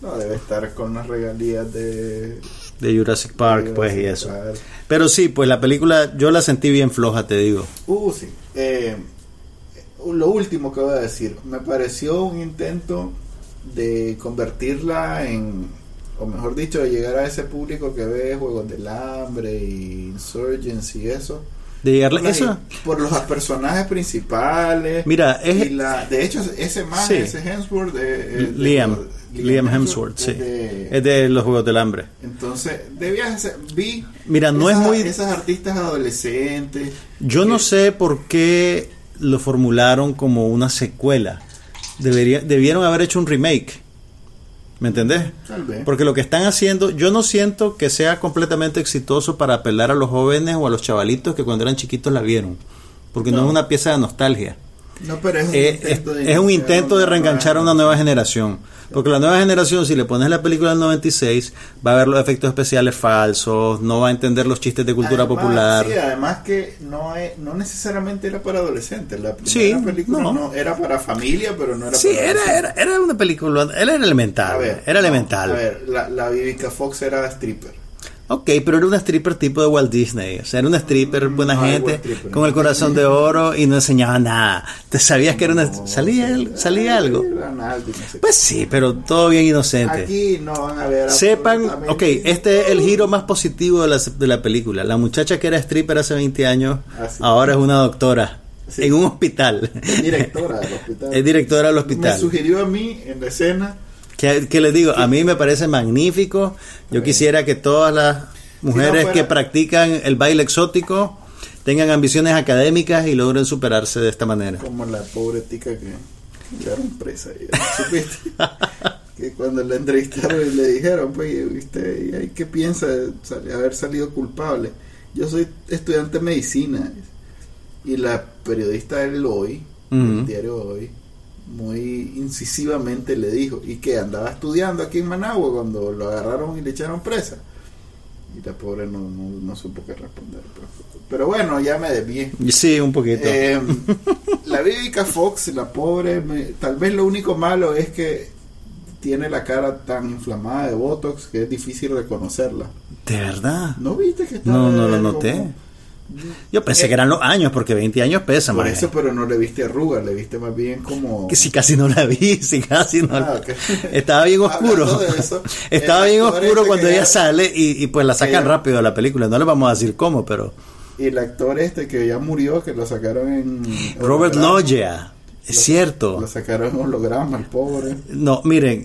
[SPEAKER 1] No, debe estar con las regalías de...
[SPEAKER 2] de Jurassic Park,
[SPEAKER 1] de
[SPEAKER 2] pues, y eso.
[SPEAKER 1] Park.
[SPEAKER 2] Pero sí, pues la película yo la sentí bien floja, te digo.
[SPEAKER 1] Uh, sí. Eh, lo último que voy a decir, me pareció un intento de convertirla en, o mejor dicho, de llegar a ese público que ve Juegos del Hambre y Insurgents y eso.
[SPEAKER 2] De llegarle,
[SPEAKER 1] Por,
[SPEAKER 2] eso,
[SPEAKER 1] por los personajes principales.
[SPEAKER 2] Mira, es-
[SPEAKER 1] y la, de hecho, ese man,
[SPEAKER 2] Sí.
[SPEAKER 1] ese Hemsworth, eh, eh, de-
[SPEAKER 2] Liam,
[SPEAKER 1] de-
[SPEAKER 2] Liam Hemsworth, sí.
[SPEAKER 1] es de-
[SPEAKER 2] Es los Juegos del Hambre.
[SPEAKER 1] entonces, debías vi
[SPEAKER 2] Mira, no es
[SPEAKER 1] esas-
[SPEAKER 2] muy-
[SPEAKER 1] esas artistas adolescentes.
[SPEAKER 2] Yo no sé por qué lo formularon como una secuela. Debería, debieron haber hecho un remake. ¿Me entendés?
[SPEAKER 1] Tal vez.
[SPEAKER 2] Porque lo que están haciendo, yo no siento que sea completamente exitoso para apelar a los jóvenes o a los chavalitos que cuando eran chiquitos la vieron. Porque no,
[SPEAKER 1] No.
[SPEAKER 2] es una pieza de nostalgia.
[SPEAKER 1] No, pero es un
[SPEAKER 2] Eh,
[SPEAKER 1] intento
[SPEAKER 2] es,
[SPEAKER 1] de
[SPEAKER 2] es un intento de reenganchar a una nueva generación. Porque la nueva generación, si le pones la película del 96, va a ver los efectos especiales falsos, no va a entender los chistes de cultura
[SPEAKER 1] Además,
[SPEAKER 2] popular.
[SPEAKER 1] Sí, además que no es, no necesariamente era para adolescentes. La primera
[SPEAKER 2] Sí,
[SPEAKER 1] película
[SPEAKER 2] no.
[SPEAKER 1] no. era para familia, pero no era
[SPEAKER 2] Sí,
[SPEAKER 1] para
[SPEAKER 2] era,
[SPEAKER 1] adolescentes.
[SPEAKER 2] era, era una película, era elemental.
[SPEAKER 1] A ver,
[SPEAKER 2] era
[SPEAKER 1] no,
[SPEAKER 2] elemental.
[SPEAKER 1] A ver, la, la Vivica Fox era stripper.
[SPEAKER 2] Ok, pero era una stripper tipo de Walt Disney. O sea, era una stripper buena
[SPEAKER 1] no, era
[SPEAKER 2] gente,
[SPEAKER 1] stripper,
[SPEAKER 2] con
[SPEAKER 1] no.
[SPEAKER 2] el corazón de oro y no enseñaba nada. Te sabías que era una.
[SPEAKER 1] No,
[SPEAKER 2] ¿Salía, salía algo? Pues sí, pero todo bien inocente.
[SPEAKER 1] Aquí no van a ver.
[SPEAKER 2] Sepan, ok, este es el giro más positivo de la, de la película. La muchacha que era stripper hace 20 años,
[SPEAKER 1] Ah, sí.
[SPEAKER 2] ahora es una doctora
[SPEAKER 1] Sí.
[SPEAKER 2] en un hospital.
[SPEAKER 1] Es directora del hospital. [LAUGHS]
[SPEAKER 2] Es directora del
[SPEAKER 1] Me
[SPEAKER 2] hospital.
[SPEAKER 1] sugirió a mí en la escena.
[SPEAKER 2] Que, que les digo, a mí me parece magnífico. Yo quisiera que todas las mujeres
[SPEAKER 1] fuera-
[SPEAKER 2] que practican el baile exótico tengan ambiciones académicas y logren superarse de esta manera.
[SPEAKER 1] Como la pobre tica que llevaron presa. [LAUGHS] ¿Supiste? que cuando la entrevistaron y le dijeron, pues, ¿y ¿usted y ahí qué piensa de haber salido culpable? Yo soy estudiante de medicina. Y la periodista del Hoy, el diario Hoy, muy incisivamente le dijo, y que andaba estudiando aquí en Managua cuando lo agarraron y le echaron presa. Y la pobre no, no, no supo qué responder. Pero, pero bueno, ya me desvié.
[SPEAKER 2] Sí, un poquito.
[SPEAKER 1] Eh, [LAUGHS] la Vivica Fox, la pobre, me- tal vez lo único malo es que tiene la cara tan inflamada de Botox que es difícil reconocerla.
[SPEAKER 2] ¿De verdad?
[SPEAKER 1] ¿No viste que estaba
[SPEAKER 2] No, no lo
[SPEAKER 1] como-
[SPEAKER 2] noté. Yo pensé que eran los años, porque 20 años pesa,
[SPEAKER 1] Por
[SPEAKER 2] maje.
[SPEAKER 1] eso, pero no le viste arrugas, le viste más bien como...
[SPEAKER 2] Que si casi no la vi, [LAUGHS] si casi no
[SPEAKER 1] Ah.
[SPEAKER 2] Estaba bien [LAUGHS] oscuro.
[SPEAKER 1] Eso, [LAUGHS]
[SPEAKER 2] Estaba bien oscuro
[SPEAKER 1] este
[SPEAKER 2] cuando ella sale y, y pues la sacan rápido de la película. No le vamos a decir cómo, pero...
[SPEAKER 1] Y el actor este que ya murió, que lo sacaron en...
[SPEAKER 2] Robert. Loggia, es
[SPEAKER 1] Lo-
[SPEAKER 2] cierto.
[SPEAKER 1] Lo sacaron en holograma, el pobre.
[SPEAKER 2] No, miren,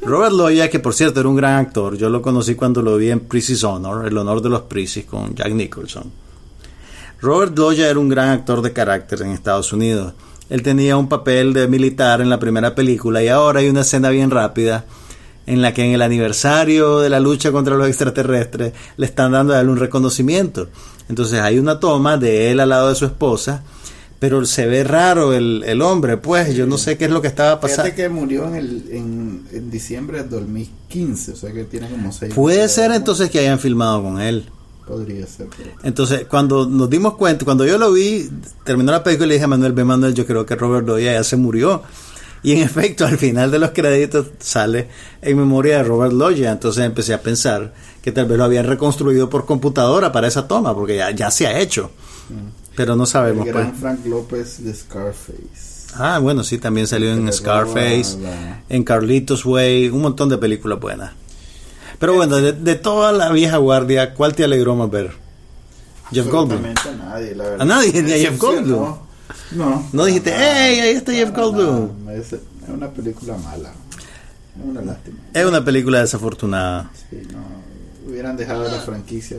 [SPEAKER 2] Robert Loggia, que por cierto era un gran actor, yo lo conocí cuando lo vi en Priest's Honor, El honor de los Priest's con Jack Nicholson. Robert Loggia era un gran actor de carácter en Estados Unidos. Él tenía un papel de militar en la primera película y ahora hay una escena bien rápida en la que en el aniversario de la lucha contra los extraterrestres le están dando a él un reconocimiento. Entonces hay una toma de él al lado de su esposa, pero se ve raro el, el hombre, pues yo no sé qué es lo que estaba pasando.
[SPEAKER 1] Fíjate que murió en, el, en, en diciembre del 2015, o sea que tiene como seis
[SPEAKER 2] Puede ser entonces que hayan filmado con él.
[SPEAKER 1] Podría ser, pero...
[SPEAKER 2] Entonces, cuando nos dimos cuenta, cuando yo lo vi, terminó la película y le dije a Manuel, ve Manuel, yo creo que Robert Loggia ya se murió. Y en [LAUGHS] efecto, al final de los créditos sale en memoria de Robert Loggia. Entonces empecé a pensar que tal vez lo habían reconstruido por computadora para esa toma, porque ya, ya se ha hecho. Pero no sabemos,
[SPEAKER 1] el
[SPEAKER 2] pues.
[SPEAKER 1] gran Frank López de Scarface.
[SPEAKER 2] Ah, bueno, sí, también salió en Scarface,
[SPEAKER 1] la-
[SPEAKER 2] en Carlitos Way, un montón de películas buenas. Pero bueno, de, de toda la vieja guardia, ¿cuál te alegró más ver? Jeff Goldblum.
[SPEAKER 1] A nadie, la verdad.
[SPEAKER 2] ¿A nadie? ¿Ni a Jeff Goldblum?
[SPEAKER 1] decepcionó. No.
[SPEAKER 2] No dijiste, "Ey, ahí está
[SPEAKER 1] nada,
[SPEAKER 2] Jeff Goldblum"?
[SPEAKER 1] Es, es una película mala. Es una lástima.
[SPEAKER 2] Es una película desafortunada.
[SPEAKER 1] Sí, no. Hubieran dejado la franquicia.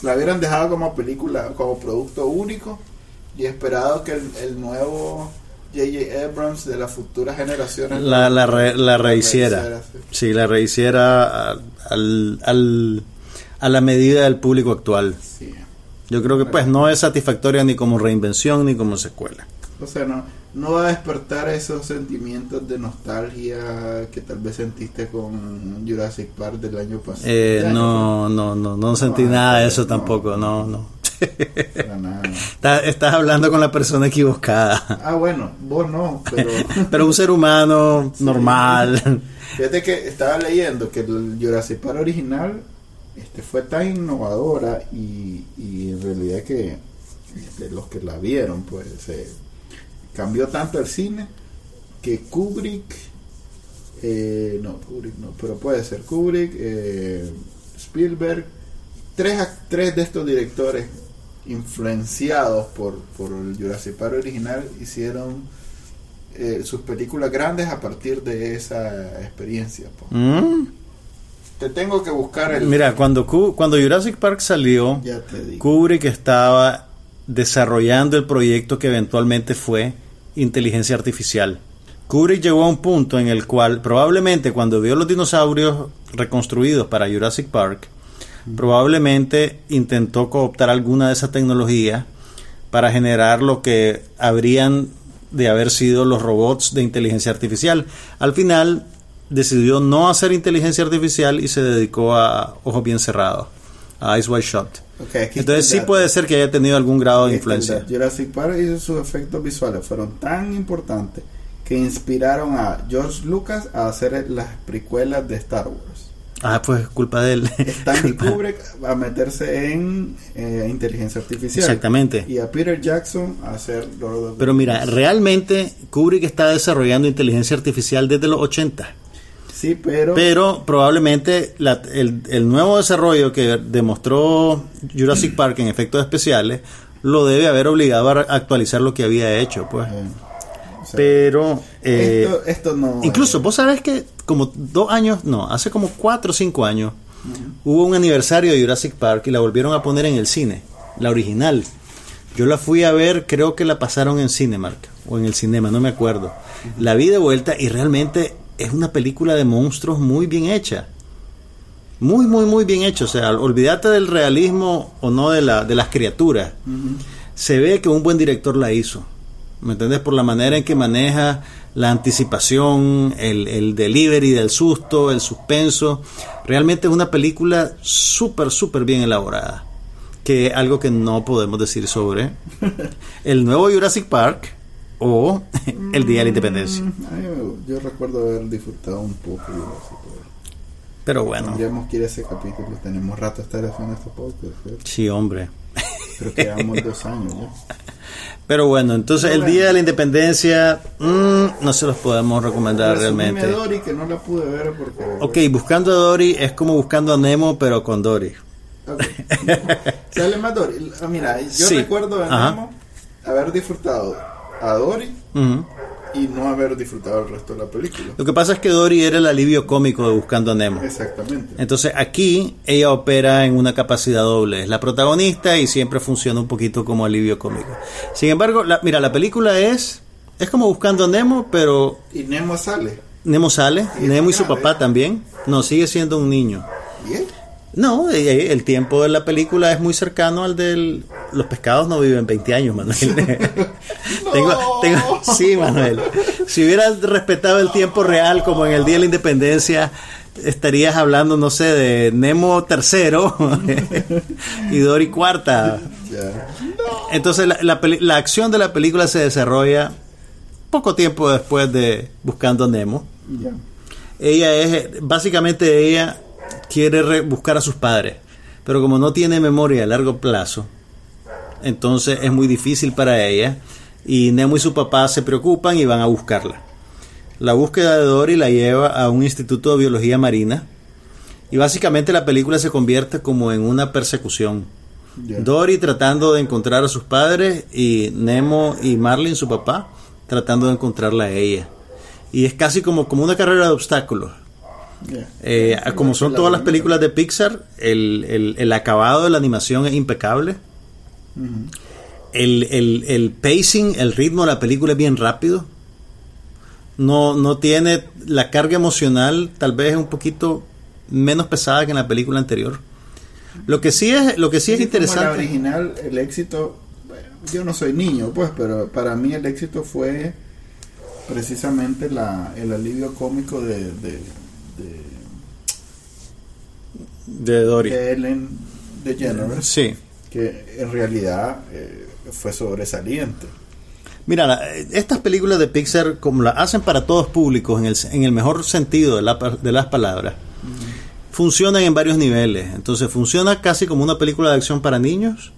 [SPEAKER 1] La hubieran dejado como película, como producto único y esperado que el, el nuevo J.J. Abrams de las futuras generaciones
[SPEAKER 2] La, la, re- la rehiciera.
[SPEAKER 1] rehiciera, sí.
[SPEAKER 2] Sí, la rehiciera al- al- a la medida del público actual.
[SPEAKER 1] Sí.
[SPEAKER 2] Yo creo que pues no es satisfactoria ni como reinvención ni como secuela.
[SPEAKER 1] O sea, no, no va a despertar esos sentimientos de nostalgia que tal vez sentiste con Jurassic Park del año pasado.
[SPEAKER 2] Eh,
[SPEAKER 1] Del año
[SPEAKER 2] no, no, no, no sentí
[SPEAKER 1] No,
[SPEAKER 2] nada de eso
[SPEAKER 1] no.
[SPEAKER 2] tampoco, no, no.
[SPEAKER 1] pasado, para nada.
[SPEAKER 2] Estás, estás hablando con la persona equivocada.
[SPEAKER 1] Ah, bueno, vos no, pero [LAUGHS]
[SPEAKER 2] Pero un ser humano normal.
[SPEAKER 1] fíjate que estaba leyendo que el Jurassic Park original este, fue tan innovadora y, y en realidad que este, los que la vieron, pues se cambió tanto el cine que Kubrick, eh, no, Kubrick no, pero puede ser Kubrick, eh, Spielberg, tres, tres de estos directores influenciados por, por el Jurassic Park original hicieron eh, sus películas grandes a partir de esa experiencia. po.
[SPEAKER 2] Mm.
[SPEAKER 1] Te tengo que buscar el...
[SPEAKER 2] Mira, cuando, cuando Jurassic Park salió. Kubrick estaba desarrollando el proyecto que eventualmente fue inteligencia artificial. Kubrick llegó a un punto en el cual probablemente cuando vio los dinosaurios reconstruidos para Jurassic Park, probablemente intentó cooptar alguna de esa tecnología para generar lo que habrían de haber sido los robots de inteligencia artificial. Al final decidió no hacer inteligencia artificial y se dedicó a ojos bien cerrados, a Eyes Wide Shut.
[SPEAKER 1] Ok, aquí está
[SPEAKER 2] Entonces sí puede ser que haya tenido algún grado de
[SPEAKER 1] Aquí el
[SPEAKER 2] influencia.
[SPEAKER 1] Jurassic Park y sus efectos visuales fueron tan importantes que inspiraron a George Lucas a hacer las precuelas de Star Wars.
[SPEAKER 2] Ah, pues culpa de él.
[SPEAKER 1] Stanley [LAUGHS] Kubrick a meterse en eh, inteligencia artificial.
[SPEAKER 2] Exactamente.
[SPEAKER 1] Y a Peter Jackson a hacer Lord of the
[SPEAKER 2] Pero mira, realmente Kubrick está desarrollando inteligencia artificial desde los 80.
[SPEAKER 1] Sí, pero,
[SPEAKER 2] Pero probablemente la- el, el nuevo desarrollo que demostró Jurassic [CLEARS THROAT] Park en efectos especiales lo debe haber obligado a actualizar lo que había hecho. pues
[SPEAKER 1] o sea,
[SPEAKER 2] Pero... eh,
[SPEAKER 1] esto, esto no.
[SPEAKER 2] Incluso, vos sabés que como dos años, no, hace como cuatro o cinco años, hubo un aniversario de Jurassic Park y la volvieron a poner en el cine, la original. Yo la fui a ver, creo que la pasaron en Cinemark o en el cinema, no me acuerdo. La vi de vuelta y realmente es una película de monstruos muy bien hecha. Muy, muy, muy bien hecha. O sea, olvídate del realismo o no de, la, de las criaturas. Se ve que un buen director la hizo. ¿Me entiendes? Por la manera en que maneja la anticipación, el, el delivery del susto, el suspenso. Realmente es una película súper, súper bien elaborada. Que algo que no podemos decir sobre [LAUGHS] el nuevo Jurassic Park o [LAUGHS] el Día de la Independencia.
[SPEAKER 1] Mm, a yo recuerdo haber disfrutado un poco de eso. pero
[SPEAKER 2] Pero bueno,
[SPEAKER 1] Tendríamos que ir a ese capítulo. Tenemos rato estar haciendo estos podcasts. ¿eh?
[SPEAKER 2] sí, hombre.
[SPEAKER 1] Creo que llevamos dos años ya. [LAUGHS]
[SPEAKER 2] Pero bueno, entonces el Día de la Independencia mm, no se los podemos recomendar realmente.
[SPEAKER 1] Dory, que no la pude ver porque...
[SPEAKER 2] Ok, buscando a Dory es como buscando a Nemo, pero con Dory.
[SPEAKER 1] Ok. [LAUGHS] Sale más Dory. Ah, mira, yo
[SPEAKER 2] Sí.
[SPEAKER 1] recuerdo
[SPEAKER 2] Ajá.
[SPEAKER 1] Nemo haber disfrutado a Dory y no haber disfrutado el resto de la película.
[SPEAKER 2] Lo que pasa es que Dory era el alivio cómico de Buscando a Nemo.
[SPEAKER 1] Exactamente.
[SPEAKER 2] Entonces aquí ella opera en una capacidad doble. Es la protagonista y siempre funciona un poquito como alivio cómico. Sin embargo, la- mira, la película es es como Buscando a Nemo, pero
[SPEAKER 1] Y Nemo sale.
[SPEAKER 2] Nemo sale,
[SPEAKER 1] Sí,
[SPEAKER 2] Nemo y su papá también. No, sigue siendo un niño.
[SPEAKER 1] Bien.
[SPEAKER 2] No, eh, eh, el tiempo de la película es muy cercano al del... Los pescados no viven 20 años, Manuel. [LAUGHS] [LAUGHS] tengo, tengo, sí, Manuel. Si hubieras respetado el tiempo real como en el Día de la Independencia, estarías hablando, no sé, de Nemo tercero [LAUGHS] y Dory cuarta. Entonces la, la peli- la acción de la película se desarrolla poco tiempo después de Buscando a Nemo. Ella es, básicamente ella quiere re- buscar a sus padres, pero como no tiene memoria a largo plazo, entonces es muy difícil para ella y Nemo y su papá se preocupan y van a buscarla. La búsqueda de Dory la lleva a un instituto de biología marina y básicamente la película se convierte como en una persecución. Dory tratando de encontrar a sus padres y Nemo y Marlin, su papá, tratando de encontrarla a ella. Y es casi como, como una carrera de obstáculos.
[SPEAKER 1] Ya.
[SPEAKER 2] Eh, como son todas las películas de Pixar, el, el- el acabado de la animación es impecable. El, el- el pacing, el ritmo de la película es bien rápido. No, no tiene la carga emocional, tal vez es un poquito menos pesada que en la película anterior. Lo que sí es, lo que sí es
[SPEAKER 1] Así como La
[SPEAKER 2] interesante.
[SPEAKER 1] original, el éxito, yo no soy niño, pues, pero para mí el éxito fue precisamente la, el alivio cómico de, de, de,
[SPEAKER 2] De Dory.
[SPEAKER 1] de Ellen DeGeneres,
[SPEAKER 2] Sí.
[SPEAKER 1] que en realidad eh, fue sobresaliente.
[SPEAKER 2] Mira, la- estas películas de Pixar, como las hacen para todos públicos, en el, en el mejor sentido de, la de las palabras, funcionan en varios niveles. Entonces, funciona casi como una película de acción para niños.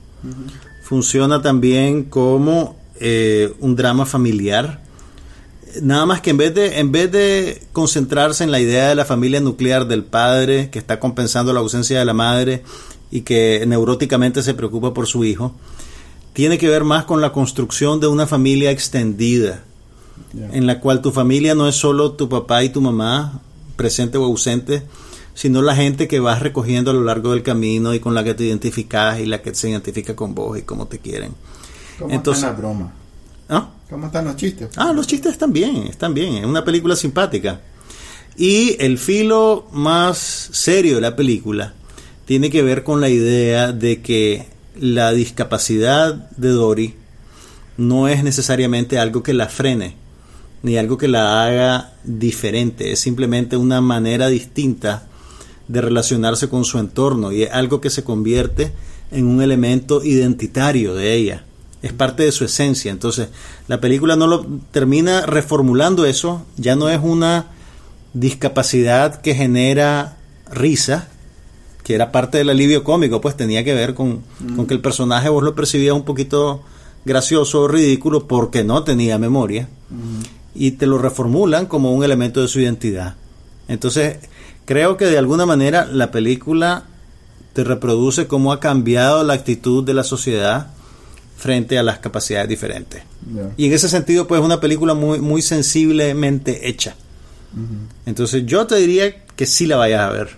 [SPEAKER 2] Funciona también como eh, un drama familiar. Nada más que en vez de en vez de concentrarse en la idea de la familia nuclear del padre que está compensando la ausencia de la madre y que neuróticamente se preocupa por su hijo, tiene que ver más con la construcción de una familia extendida, en la cual tu familia no es solo tu papá y tu mamá, presente o ausente, sino la gente que vas recogiendo a lo largo del camino y con la que te identificas y la que se identifica con vos y cómo te quieren.
[SPEAKER 1] ¿Cómo
[SPEAKER 2] Entonces-
[SPEAKER 1] están las bromas?
[SPEAKER 2] ¿Ah?
[SPEAKER 1] ¿Cómo están los chistes?
[SPEAKER 2] Ah, los chistes están bien, están bien. Es una película simpática. Y el filo más serio de la película tiene que ver con la idea de que la discapacidad de Dory no es necesariamente algo que la frene, ni algo que la haga diferente. Es simplemente una manera distinta de relacionarse con su entorno y es algo que se convierte en un elemento identitario de ella. Es parte de su esencia. Entonces, la película no lo termina reformulando eso. Ya no es una discapacidad que genera risa, que era parte del alivio cómico, pues tenía que ver con, con que el personaje vos lo percibías un poquito gracioso o ridículo porque no tenía memoria y te lo reformulan como un elemento de su identidad. Entonces, creo que de alguna manera la película te reproduce cómo ha cambiado la actitud de la sociedad frente a las capacidades diferentes. Y en ese sentido, pues es una película muy, muy sensiblemente hecha. Entonces yo te diría que sí la vayas a ver.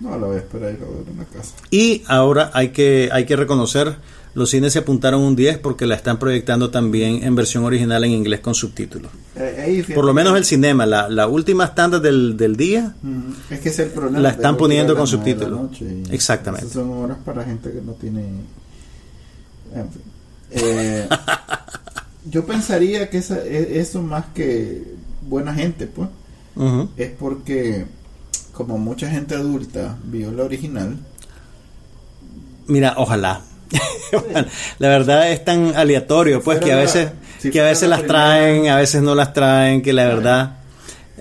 [SPEAKER 1] No, la voy a esperar ir a ver en la casa.
[SPEAKER 2] Y ahora hay que, hay que reconocer los cines se apuntaron un 10 porque la están proyectando también en versión original en inglés con subtítulos.
[SPEAKER 1] Eh,
[SPEAKER 2] Por lo menos el cinema, la, la última estándar del, del día,
[SPEAKER 1] Es que es el problema.
[SPEAKER 2] La están poniendo con subtítulos.
[SPEAKER 1] y
[SPEAKER 2] Exactamente.
[SPEAKER 1] esas son horas para gente que no tiene. En fin. Eh, [LAUGHS] yo pensaría que esa, e- eso más que buena gente, pues, es porque como mucha gente adulta vio la original,
[SPEAKER 2] mira, ojalá. [LAUGHS] la verdad es tan aleatorio, pues, que a
[SPEAKER 1] la-
[SPEAKER 2] veces,
[SPEAKER 1] si
[SPEAKER 2] que a veces
[SPEAKER 1] la
[SPEAKER 2] las traen, a veces no las traen, que la verdad...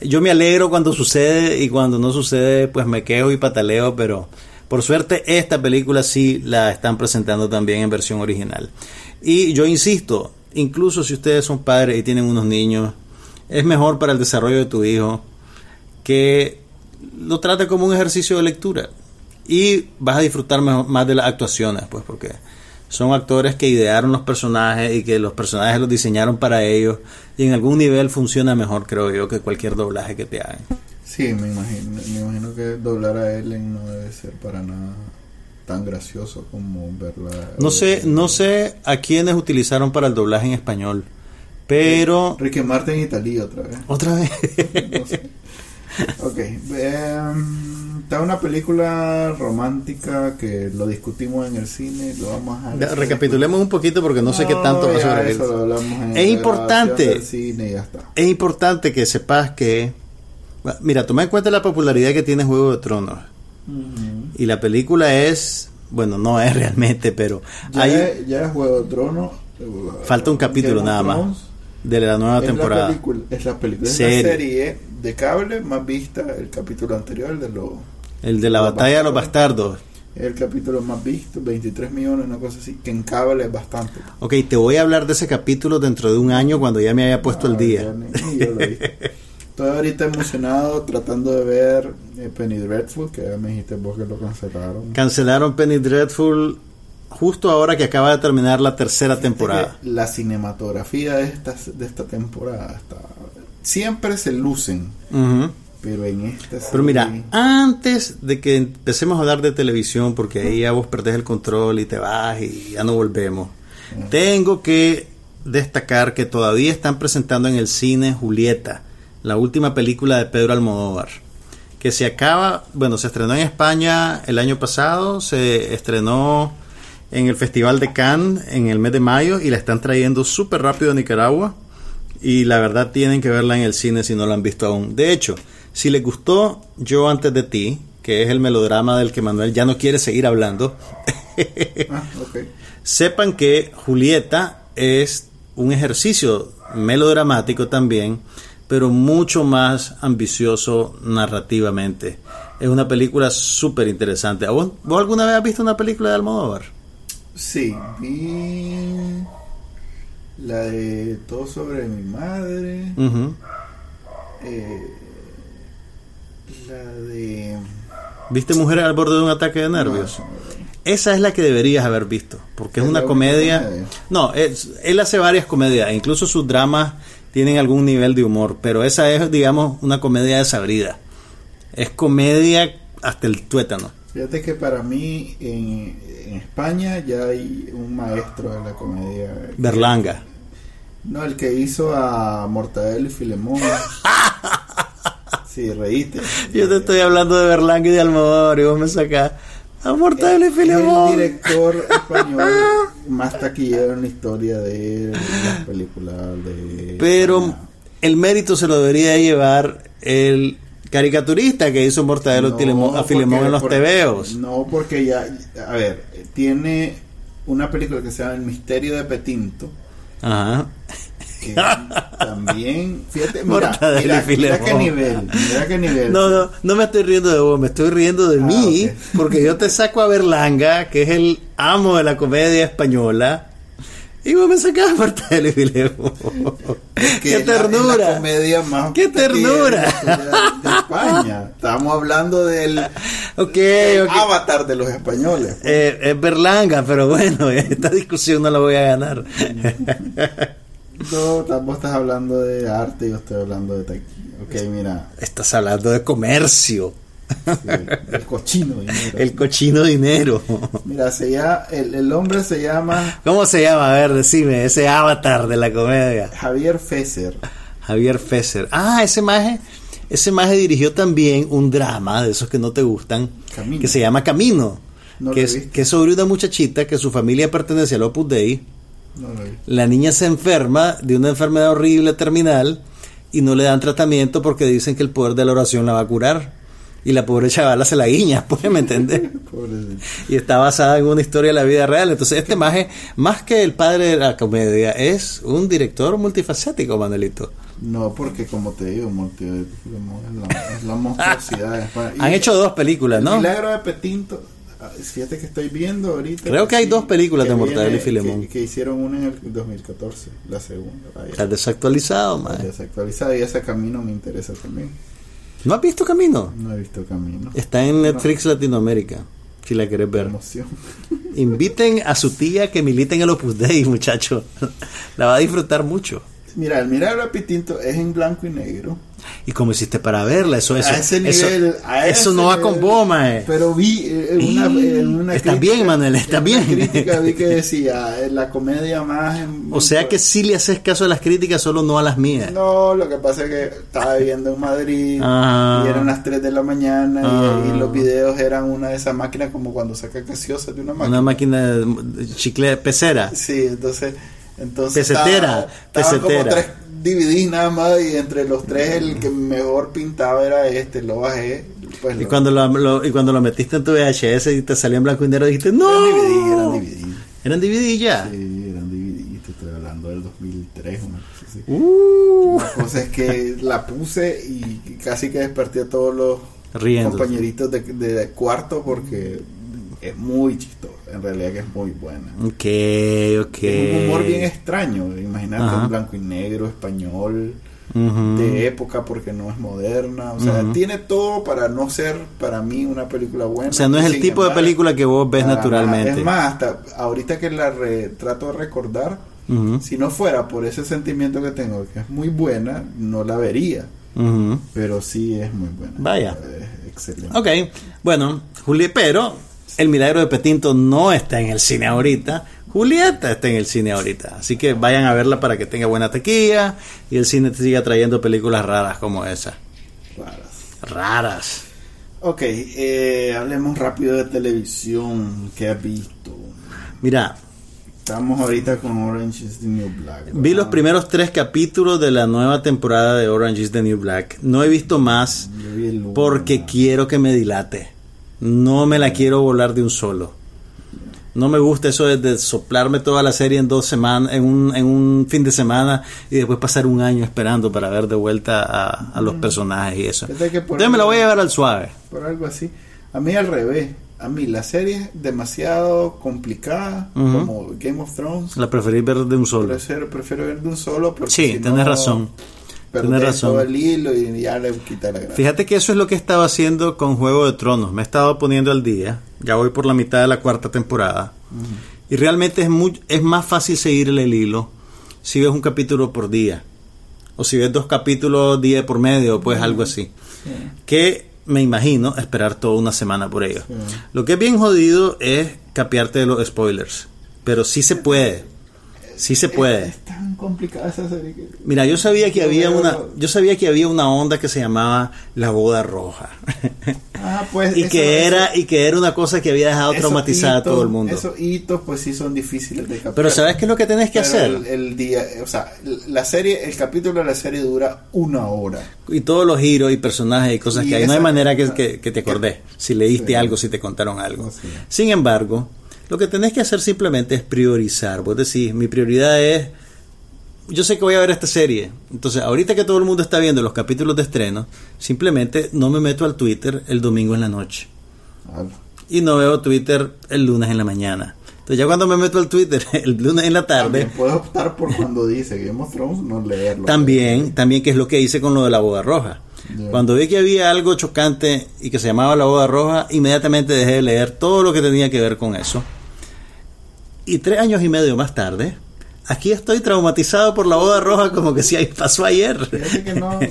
[SPEAKER 2] Yo me alegro cuando sucede y cuando no sucede, pues me quejo y pataleo, pero por suerte esta película sí la están presentando también en versión original. Y yo insisto, incluso si ustedes son padres y tienen unos niños, es mejor para el desarrollo de tu hijo que lo trate como un ejercicio de lectura y vas a disfrutar más de las actuaciones, pues porque son actores que idearon los personajes y que los personajes los diseñaron para ellos y en algún nivel funciona mejor, creo yo, que cualquier doblaje que te hagan.
[SPEAKER 1] Sí, me imagino, me imagino que doblar a Ellen no debe ser para nada tan gracioso como verla.
[SPEAKER 2] No sé, no sé a quiénes utilizaron para el doblaje en español, pero
[SPEAKER 1] Ricky Martin y Talí otra vez.
[SPEAKER 2] otra vez. [LAUGHS]
[SPEAKER 1] No sé. Ok. em, está una película romántica que lo discutimos en el cine. Lo vamos a.
[SPEAKER 2] Ya, Recapitulemos un poquito porque no, sé qué tanto va
[SPEAKER 1] ya
[SPEAKER 2] sobre
[SPEAKER 1] eso lo hablamos en
[SPEAKER 2] Es importante.
[SPEAKER 1] del cine y ya está.
[SPEAKER 2] Es importante que sepas que mira, toma en cuenta la popularidad que tiene Juego de Tronos. Y la película es, bueno, no es realmente, pero
[SPEAKER 1] Ya,
[SPEAKER 2] hay
[SPEAKER 1] es, ya Juego de Tronos. eh,
[SPEAKER 2] falta un capítulo
[SPEAKER 1] Game
[SPEAKER 2] nada más de la nueva
[SPEAKER 1] Es
[SPEAKER 2] temporada.
[SPEAKER 1] La película, es la película. Es
[SPEAKER 2] Serie.
[SPEAKER 1] la serie de cable más vista. El capítulo anterior, el de los.
[SPEAKER 2] El de la
[SPEAKER 1] Los
[SPEAKER 2] batalla de los
[SPEAKER 1] bastardos. El capítulo más visto, 23 millones, una cosa así. Que en cable es bastante.
[SPEAKER 2] Ok, te voy a hablar de ese capítulo dentro de un año cuando ya me haya puesto el
[SPEAKER 1] Ah,
[SPEAKER 2] día.
[SPEAKER 1] ya ni- ni yo lo. [LAUGHS] Estoy ahorita emocionado tratando de ver eh, Penny Dreadful, que ya me dijiste vos que lo cancelaron.
[SPEAKER 2] Cancelaron Penny Dreadful justo ahora que acaba de terminar la tercera temporada.
[SPEAKER 1] La cinematografía de esta, de esta temporada está... Siempre se lucen, pero en esta
[SPEAKER 2] Pero mira, antes de que empecemos a hablar de televisión, porque ahí ya vos perdés el control y te vas y ya no volvemos, tengo que destacar que todavía están presentando en el cine Julieta, la última película de Pedro Almodóvar, que se acaba, bueno, se estrenó en España el año pasado, se estrenó en el Festival de Cannes en el mes de mayo y la están trayendo súper rápido a Nicaragua. Y la verdad tienen que verla en el cine si no la han visto aún. De hecho, si les gustó Yo antes de ti, que es el melodrama del que Manuel ya no quiere seguir hablando,
[SPEAKER 1] Ah, [LAUGHS]
[SPEAKER 2] sepan que Julieta es un ejercicio melodramático también, pero mucho más ambicioso narrativamente. Es una película súper interesante. ¿A ¿Vos, ¿Vos alguna vez has visto una película de Almodóvar?
[SPEAKER 1] Sí, vi la de Todo sobre mi madre, eh, la de...
[SPEAKER 2] ¿Viste Mujeres al borde de un ataque de nervios? Esa es la que deberías haber visto, porque es
[SPEAKER 1] Es
[SPEAKER 2] una comedia.
[SPEAKER 1] comedia.
[SPEAKER 2] No, es- él hace varias comedias, incluso sus dramas tienen algún nivel de humor, pero esa es, digamos, una comedia desabrida. Es comedia hasta el tuétano.
[SPEAKER 1] Fíjate que para mí en, en España ya hay un maestro de la comedia.
[SPEAKER 2] Berlanga.
[SPEAKER 1] No, el que hizo a Mortadelo y Filemón. [LAUGHS] Sí, reíste.
[SPEAKER 2] Yo te estoy hablando de Berlanga y de Almodóvar y vos me sacás a Mortadelo y
[SPEAKER 1] Es
[SPEAKER 2] Filemón.
[SPEAKER 1] el director [LAUGHS] español más taquillero en la historia de las películas de.
[SPEAKER 2] Pero
[SPEAKER 1] España.
[SPEAKER 2] el mérito se lo debería llevar el caricaturista que hizo Mortadelo
[SPEAKER 1] No,
[SPEAKER 2] a Filemón
[SPEAKER 1] porque-
[SPEAKER 2] en los
[SPEAKER 1] por-
[SPEAKER 2] tebeos.
[SPEAKER 1] No, porque ya. A ver, tiene una película que se llama El misterio de Petinto.
[SPEAKER 2] Ajá.
[SPEAKER 1] Que [LAUGHS] también, fíjate, mira, mira, mira qué nivel, mira qué nivel.
[SPEAKER 2] No, no, no me estoy riendo de vos, me estoy riendo de
[SPEAKER 1] Ah,
[SPEAKER 2] mí, porque yo te saco a Berlanga, que es el amo de la comedia española, y vos me sacás y Filemón.
[SPEAKER 1] Que
[SPEAKER 2] ¡Qué
[SPEAKER 1] la-
[SPEAKER 2] ternura!
[SPEAKER 1] comedia más
[SPEAKER 2] ¡Qué ternura!
[SPEAKER 1] de de España. Estamos hablando del
[SPEAKER 2] Ok,
[SPEAKER 1] el
[SPEAKER 2] ok.
[SPEAKER 1] avatar de los españoles.
[SPEAKER 2] Eh, es Berlanga, pero bueno, [LAUGHS] esta discusión no la voy a ganar.
[SPEAKER 1] No, tam- vos estás hablando de arte y yo estoy hablando de taquilla. Ok, mira.
[SPEAKER 2] Estás hablando de comercio.
[SPEAKER 1] Sí, el cochino dinero.
[SPEAKER 2] El cochino dinero.
[SPEAKER 1] Mira, se llama, el, el hombre se llama
[SPEAKER 2] ¿Cómo se llama? A ver, decime, ese avatar de la comedia.
[SPEAKER 1] Javier Fesser.
[SPEAKER 2] Javier Fesser. Ah, ese maje, ese maje dirigió también un drama de esos que no te gustan,
[SPEAKER 1] Camino.
[SPEAKER 2] que se llama Camino,
[SPEAKER 1] No
[SPEAKER 2] que, es, que es sobre una muchachita que su familia pertenece al Opus Dei.
[SPEAKER 1] No.
[SPEAKER 2] La niña se enferma de una enfermedad horrible terminal y no le dan tratamiento porque dicen que el poder de la oración la va a curar. Y la pobre chavala se la guiña, [LAUGHS] pues, ¿me?
[SPEAKER 1] Pobrecito.
[SPEAKER 2] y está basada en una historia de la vida real. Entonces, este maje, más que el padre de la comedia, es un director multifacético, Manuelito.
[SPEAKER 1] No, porque como te digo, multi- es la, es la monstruosidad. [LAUGHS]
[SPEAKER 2] Han hecho dos películas,
[SPEAKER 1] El
[SPEAKER 2] ¿no?
[SPEAKER 1] Milagro de Petinto. Ah, Fíjate que estoy viendo ahorita.
[SPEAKER 2] Creo que hay dos películas de Mortadelo y Filemón.
[SPEAKER 1] Que, que hicieron una en el 2014, la segunda.
[SPEAKER 2] Está desactualizado,
[SPEAKER 1] Está
[SPEAKER 2] maje.
[SPEAKER 1] desactualizada y ese camino me interesa también.
[SPEAKER 2] ¿No has visto Camino?
[SPEAKER 1] No he visto camino.
[SPEAKER 2] Está en Netflix Latinoamérica, si la querés ver.
[SPEAKER 1] Emoción. [LAUGHS]
[SPEAKER 2] Inviten a su tía que milite en el Opus Dei, muchacho. [LAUGHS] La va a disfrutar mucho.
[SPEAKER 1] Mira, el Petinto es en blanco y negro.
[SPEAKER 2] ¿Y cómo hiciste para verla? Eso, eso,
[SPEAKER 1] a ese
[SPEAKER 2] eso, eso no va
[SPEAKER 1] nivel.
[SPEAKER 2] con mae.
[SPEAKER 1] Pero vi eh, en una, en una crítica-
[SPEAKER 2] bien, Manuel,
[SPEAKER 1] una
[SPEAKER 2] bien.
[SPEAKER 1] crítica vi que decía eh, la comedia más. en-
[SPEAKER 2] O sea que sí le haces caso a las críticas, solo no a las mías.
[SPEAKER 1] No, lo que pasa es que estaba viviendo en Madrid
[SPEAKER 2] Ah.
[SPEAKER 1] y eran las 3 de la mañana y-
[SPEAKER 2] Ah.
[SPEAKER 1] y, los videos eran una de esas máquinas como cuando saca gaseosa de una máquina.
[SPEAKER 2] Una máquina de chicle pecera.
[SPEAKER 1] Sí, entonces. entonces
[SPEAKER 2] Pesetera,
[SPEAKER 1] estaba- estaban
[SPEAKER 2] pesetera.
[SPEAKER 1] como tres DVDs nada más y entre los tres el que mejor pintaba era este, lo bajé. Pues
[SPEAKER 2] Y
[SPEAKER 1] lo-
[SPEAKER 2] cuando lo, lo- y cuando lo metiste en tu VHS y te salió en blanco y negro, dijiste, ¡No!
[SPEAKER 1] Eran DVD, eran DVD.
[SPEAKER 2] ¿Eran DVD ya.
[SPEAKER 1] Sí, eran DVD, te estoy hablando del 2003, una cosa así.
[SPEAKER 2] Uh.
[SPEAKER 1] La cosa es que la puse y casi que desperté a todos los compañeritos de, de cuarto porque es muy chistosa, en realidad que es muy buena.
[SPEAKER 2] Ok, ok.
[SPEAKER 1] Es un humor bien extraño, imagínate
[SPEAKER 2] Ajá.
[SPEAKER 1] en blanco y negro, español, de época porque no es moderna, o sea, tiene todo para no ser para mí una película buena.
[SPEAKER 2] O sea, no es el tipo de película que vos ves naturalmente.
[SPEAKER 1] nada. Es más, hasta ahorita que la re- trato de recordar, si no fuera por ese sentimiento que tengo, que es muy buena, no la vería. Pero sí es muy buena.
[SPEAKER 2] Vaya.
[SPEAKER 1] Es excelente.
[SPEAKER 2] Ok, bueno, Juli, pero El Milagro de Petinto no está en el cine ahorita. Julieta está en el cine ahorita. Así que vayan a verla para que tenga buena tequilla y el cine te siga trayendo películas raras como esa.
[SPEAKER 1] Raras.
[SPEAKER 2] Raras.
[SPEAKER 1] Ok, eh, hablemos rápido de televisión. ¿Qué has visto?
[SPEAKER 2] Mira,
[SPEAKER 1] Estamos ahorita con Orange is the New Black.
[SPEAKER 2] vi los primeros tres capítulos de la nueva temporada de Orange is the New Black. No he visto más
[SPEAKER 1] vi
[SPEAKER 2] porque quiero que me dilate. No me la quiero volar de un solo. No me gusta eso de, de soplarme toda la serie en dos semanas, en un, en un fin de semana y después pasar un año esperando para ver de vuelta a, a los personajes y eso. Entonces me la voy a llevar al suave.
[SPEAKER 1] Por algo así. A mí al revés. A mí la serie es demasiado complicada, como Game of Thrones.
[SPEAKER 2] La preferí ver de un solo.
[SPEAKER 1] Prefiero, prefiero ver de un solo porque
[SPEAKER 2] Sí,
[SPEAKER 1] si
[SPEAKER 2] tenés
[SPEAKER 1] no,
[SPEAKER 2] razón. Tenés razón.
[SPEAKER 1] todo el hilo y ya le quita la gracia.
[SPEAKER 2] Fíjate que eso es lo que he estado haciendo con Juego de Tronos. Me he estado poniendo al día. Ya voy por la mitad de la cuarta temporada. Y realmente es, muy, es más fácil seguirle el hilo si ves un capítulo por día. O si ves dos capítulos día por medio, pues algo así. Que me imagino esperar toda una semana por ello.
[SPEAKER 1] Sí.
[SPEAKER 2] Lo que es bien jodido es capearte de los spoilers. Pero sí se puede. Sí se puede.
[SPEAKER 1] Es, tan complicada esa serie que...
[SPEAKER 2] Mira, yo sabía que había una, yo sabía que había una onda que se llamaba la boda roja.
[SPEAKER 1] Ah, pues, [LAUGHS]
[SPEAKER 2] y que
[SPEAKER 1] eso-
[SPEAKER 2] era y que era una cosa que había dejado traumatizada a todo el mundo.
[SPEAKER 1] Esos hitos pues sí son difíciles de captar.
[SPEAKER 2] Pero ¿sabes qué es lo que tenés que
[SPEAKER 1] Pero
[SPEAKER 2] hacer?
[SPEAKER 1] El, el día, o sea, la serie, el capítulo de la serie dura una hora.
[SPEAKER 2] Y todos los giros y personajes y cosas
[SPEAKER 1] Y
[SPEAKER 2] que hay. No hay manera que, que- que te acordés. Si leíste
[SPEAKER 1] Sí.
[SPEAKER 2] algo, si te contaron algo.
[SPEAKER 1] Sí.
[SPEAKER 2] Sin embargo, lo que tenés que hacer simplemente es priorizar. Vos decís, mi prioridad es yo sé que voy a ver esta serie. Entonces, ahorita que todo el mundo está viendo los capítulos de estreno, simplemente no me meto al Twitter el domingo en la noche.
[SPEAKER 1] Ah,
[SPEAKER 2] Y no veo Twitter el lunes en la mañana. Entonces, ya cuando me meto al Twitter [LAUGHS] el lunes en la tarde,
[SPEAKER 1] También puedes optar por cuando dice Game of Thrones no leerlo.
[SPEAKER 2] también, también que es lo que hice con lo de la boda roja. Cuando vi que había algo chocante y que se llamaba la boda roja, inmediatamente dejé de leer todo lo que tenía que ver con eso. Y tres años y medio más tarde, aquí estoy traumatizado por la boda roja como que si ahí pasó ayer.
[SPEAKER 1] Que no, no, me-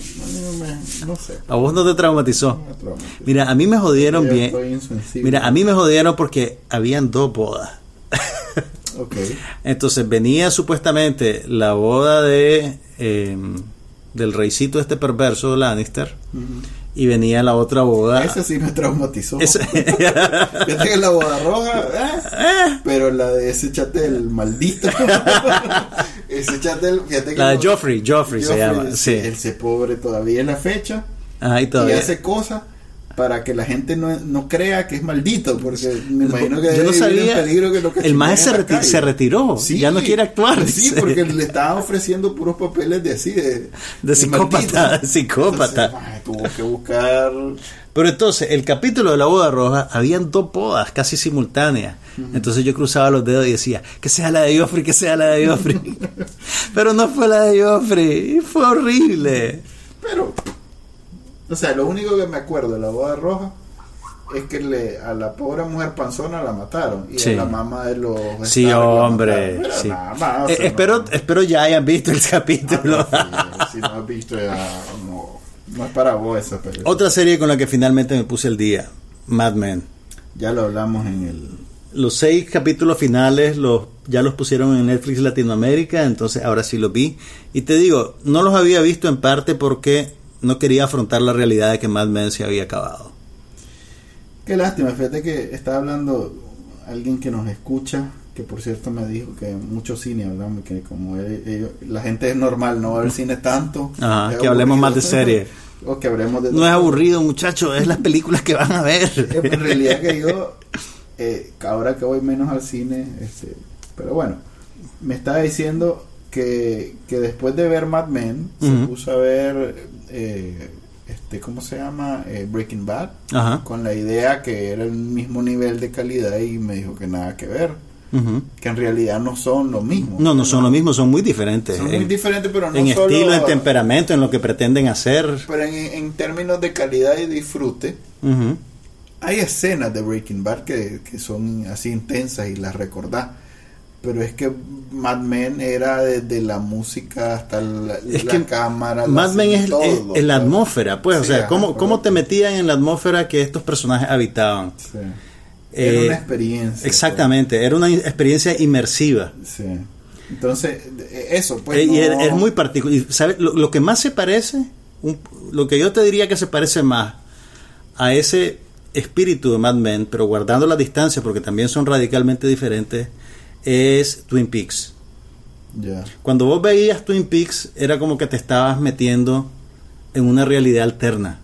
[SPEAKER 1] no sé.
[SPEAKER 2] A vos no te traumatizó.
[SPEAKER 1] Me.
[SPEAKER 2] Mira, a mí me jodieron
[SPEAKER 1] Yo
[SPEAKER 2] bien. Mira, a mí me jodieron porque habían dos bodas.
[SPEAKER 1] Ok. [LAUGHS]
[SPEAKER 2] Entonces venía supuestamente la boda de eh, del reycito este perverso Lannister y venía la otra boda.
[SPEAKER 1] Ese sí me traumatizó.
[SPEAKER 2] Ese- [LAUGHS]
[SPEAKER 1] Fíjate que la boda roja, eh, pero la de ese chatel maldito. [LAUGHS] ese chatel, fíjate que
[SPEAKER 2] la de
[SPEAKER 1] no-
[SPEAKER 2] Joffrey, Joffrey, se llama. Sí.
[SPEAKER 1] Ese pobre todavía en la fecha
[SPEAKER 2] Ajá, y
[SPEAKER 1] y
[SPEAKER 2] todavía.
[SPEAKER 1] hace cosas para que la gente no, no crea que es maldito, porque me imagino que
[SPEAKER 2] Yo no
[SPEAKER 1] en
[SPEAKER 2] sabía.
[SPEAKER 1] peligro que lo
[SPEAKER 2] el
[SPEAKER 1] cachimeen
[SPEAKER 2] maestro se, reti- retiró. Ya no quiere actuar.
[SPEAKER 1] Sí,
[SPEAKER 2] dice.
[SPEAKER 1] porque le estaban ofreciendo puros papeles de así, de,
[SPEAKER 2] De psicópata,
[SPEAKER 1] maldito.
[SPEAKER 2] psicópata.
[SPEAKER 1] Entonces, ay, tuvo que buscar
[SPEAKER 2] Pero entonces, el capítulo de la boda roja, habían dos bodas casi simultáneas. Entonces yo cruzaba los dedos y decía, que sea la de Joffrey, que sea la de Joffrey. [LAUGHS] Pero no fue la de Joffrey, fue horrible.
[SPEAKER 1] Pero, o sea, lo único que me acuerdo de la boda roja es que le, a la pobre mujer panzona la mataron y
[SPEAKER 2] Sí.
[SPEAKER 1] a la mamá de los
[SPEAKER 2] Sí, hombre. sí.
[SPEAKER 1] nada más, o
[SPEAKER 2] Eh,
[SPEAKER 1] sea,
[SPEAKER 2] espero,
[SPEAKER 1] no-
[SPEAKER 2] espero ya hayan visto el capítulo.
[SPEAKER 1] Ah, no, si no has visto ya, no, no es para vos esa película.
[SPEAKER 2] Otra serie con la que finalmente me puse el día, Mad Men.
[SPEAKER 1] Ya lo hablamos en el...
[SPEAKER 2] Los seis capítulos finales los, ya los pusieron en Netflix Latinoamérica, entonces ahora sí los vi. Y te digo, no los había visto en parte porque no quería afrontar la realidad de que Mad Men se había acabado.
[SPEAKER 1] Qué lástima, fíjate que estaba hablando alguien que nos escucha, que por cierto me dijo que mucho cine hablamos, que como él- ellos- la gente es normal, no va a ver cine tanto.
[SPEAKER 2] Ajá, que hablemos más de serie. [LAUGHS]
[SPEAKER 1] o que hablemos de...
[SPEAKER 2] No es aburrido, muchachos, es las películas que van a ver. [LAUGHS]
[SPEAKER 1] Eh, En realidad que yo, eh, ahora que voy menos al cine, este, pero bueno, me estaba diciendo que, que después de ver Mad Men, se puso a ver, eh, este, ¿cómo se llama? Eh, Breaking Bad,
[SPEAKER 2] Ajá.
[SPEAKER 1] con la idea que era el mismo nivel de calidad y me dijo que nada que ver, que en realidad no son lo mismo.
[SPEAKER 2] No, no son lo mismo, son muy diferentes.
[SPEAKER 1] Son muy
[SPEAKER 2] en,
[SPEAKER 1] diferentes, pero no
[SPEAKER 2] en
[SPEAKER 1] solo-
[SPEAKER 2] estilo, en temperamento, en lo que pretenden hacer.
[SPEAKER 1] Pero en, en términos de calidad y disfrute. Hay escenas de Breaking Bad que, que son así intensas y las recordás. Pero es que Mad Men era desde la música hasta la,
[SPEAKER 2] Es
[SPEAKER 1] la
[SPEAKER 2] que
[SPEAKER 1] cámara.
[SPEAKER 2] Mad
[SPEAKER 1] la-
[SPEAKER 2] Men es,
[SPEAKER 1] todo,
[SPEAKER 2] es- es la
[SPEAKER 1] todo.
[SPEAKER 2] atmósfera, pues, o sea,
[SPEAKER 1] ajá,
[SPEAKER 2] ¿cómo, cómo te metían en la atmósfera que estos personajes habitaban?
[SPEAKER 1] Sí. Era
[SPEAKER 2] Eh,
[SPEAKER 1] una experiencia.
[SPEAKER 2] Exactamente, era una experiencia inmersiva.
[SPEAKER 1] pues. Sí. Entonces, eh, eso, pues.
[SPEAKER 2] Eh, y es, muy particular. ¿sabes? Lo, lo que más se parece, un- lo que yo te diría que se parece más a ese espíritu de Mad Men, pero guardando la distancia porque también son radicalmente diferentes, es Twin Peaks. Cuando vos veías Twin Peaks, era como que te estabas metiendo en una realidad alterna.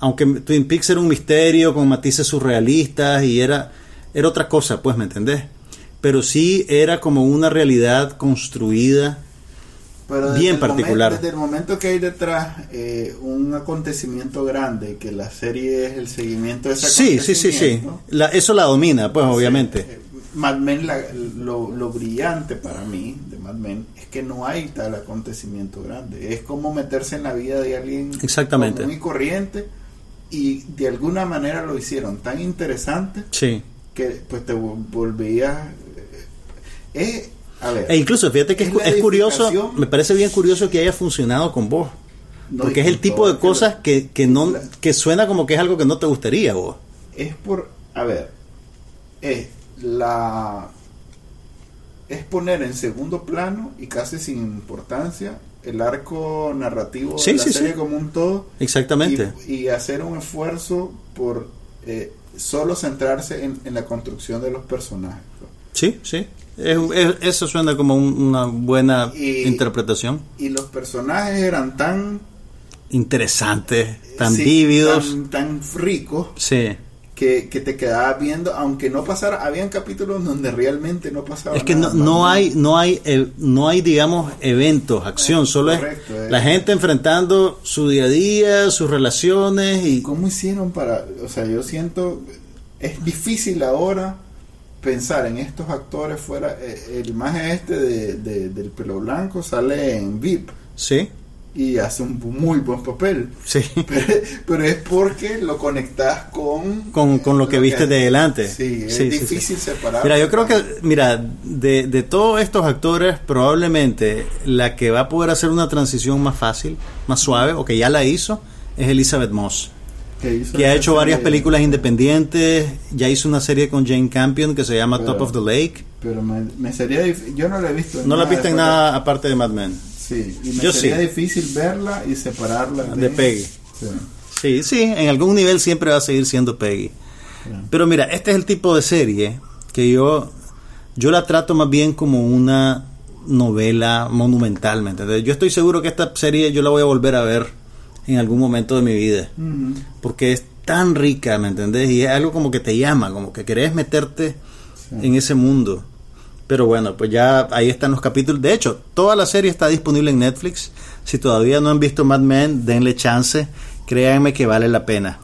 [SPEAKER 2] Aunque Twin Peaks era un misterio con matices surrealistas y era, era otra cosa, pues, ¿me entendés? Pero sí era como una realidad construida.
[SPEAKER 1] Pero
[SPEAKER 2] Bien particular.
[SPEAKER 1] desde el momento que hay detrás eh, un acontecimiento grande, que la serie es el seguimiento de ese
[SPEAKER 2] Sí, sí, sí, sí. La- eso la domina, pues, obviamente.
[SPEAKER 1] Sí, eh, Mad Men, la- lo, lo brillante para mí de Mad Men es que no hay tal acontecimiento grande. Es como meterse en la vida de alguien
[SPEAKER 2] Exactamente.
[SPEAKER 1] muy corriente y de alguna manera lo hicieron tan interesante
[SPEAKER 2] Sí.
[SPEAKER 1] que pues te vol- volvías... eh, a ver,
[SPEAKER 2] E incluso, fíjate que es,
[SPEAKER 1] Es
[SPEAKER 2] curioso, me parece bien curioso que haya funcionado con vos.
[SPEAKER 1] no,
[SPEAKER 2] Porque es el tipo de cosas que, que no que suena como que es algo que no te gustaría vos.
[SPEAKER 1] es por a ver es la es poner en segundo plano y casi sin importancia el arco narrativo
[SPEAKER 2] Sí,
[SPEAKER 1] de la
[SPEAKER 2] sí,
[SPEAKER 1] serie
[SPEAKER 2] sí.
[SPEAKER 1] como un todo
[SPEAKER 2] Exactamente.
[SPEAKER 1] y, y hacer un esfuerzo por eh, solo centrarse en, en la construcción de los personajes
[SPEAKER 2] Sí, sí. Es- es- eso suena como un- una buena
[SPEAKER 1] Y-
[SPEAKER 2] interpretación.
[SPEAKER 1] y los personajes eran tan
[SPEAKER 2] Interesantes, tan vívidos.
[SPEAKER 1] tan, tan ricos
[SPEAKER 2] Sí.
[SPEAKER 1] Que, que te quedabas viendo aunque no pasara habían capítulos donde realmente no pasaba
[SPEAKER 2] Es que no,
[SPEAKER 1] nada,
[SPEAKER 2] no hay, no hay, eh, no hay, digamos, eventos, acción, solo
[SPEAKER 1] correcto,
[SPEAKER 2] es
[SPEAKER 1] eh.
[SPEAKER 2] la gente enfrentando su día a día, sus relaciones y
[SPEAKER 1] ¿Cómo hicieron para.? O sea, yo siento. Es difícil ahora pensar en estos actores fuera. eh, El más este de, de- del pelo blanco sale en VIP.
[SPEAKER 2] sí,
[SPEAKER 1] y hace un muy buen papel.
[SPEAKER 2] Sí.
[SPEAKER 1] Pero, [LAUGHS] pero es porque lo conectas con...
[SPEAKER 2] Con, con lo que viste de delante.
[SPEAKER 1] Sí, es
[SPEAKER 2] Sí, sí, sí.
[SPEAKER 1] difícil separar.
[SPEAKER 2] Mira, yo creo que, mira, de, de todos estos actores, probablemente la que va a poder hacer una transición más fácil, más suave, o que ya la hizo, es Elizabeth Moss.
[SPEAKER 1] Que,
[SPEAKER 2] Que ha hecho varias películas independientes, ya hizo una serie con Jane Campion que se llama
[SPEAKER 1] Pero-
[SPEAKER 2] Top of the Lake.
[SPEAKER 1] Pero me, me sería difícil... Yo no la he visto. en
[SPEAKER 2] No la
[SPEAKER 1] nada
[SPEAKER 2] viste en nada aparte de Mad Men.
[SPEAKER 1] Sí, y me
[SPEAKER 2] Yo
[SPEAKER 1] sería
[SPEAKER 2] sí.
[SPEAKER 1] difícil verla y separarla
[SPEAKER 2] De Peggy.
[SPEAKER 1] Sí.
[SPEAKER 2] Sí, sí, en algún nivel siempre va a seguir siendo Peggy. Pero mira, este es el tipo de serie que yo, yo la trato más bien como una novela monumental, ¿me entiendes? Yo estoy seguro que esta serie yo la voy a volver a ver en algún momento de mi vida. Porque es tan rica, ¿me entendés? Y es algo como que te llama, como que querés meterte
[SPEAKER 1] Sí.
[SPEAKER 2] en ese mundo. Pero bueno, pues ya ahí están los capítulos. De hecho, toda la serie está disponible en Netflix. Si todavía no han visto Mad Men, denle chance. Créanme que vale la pena.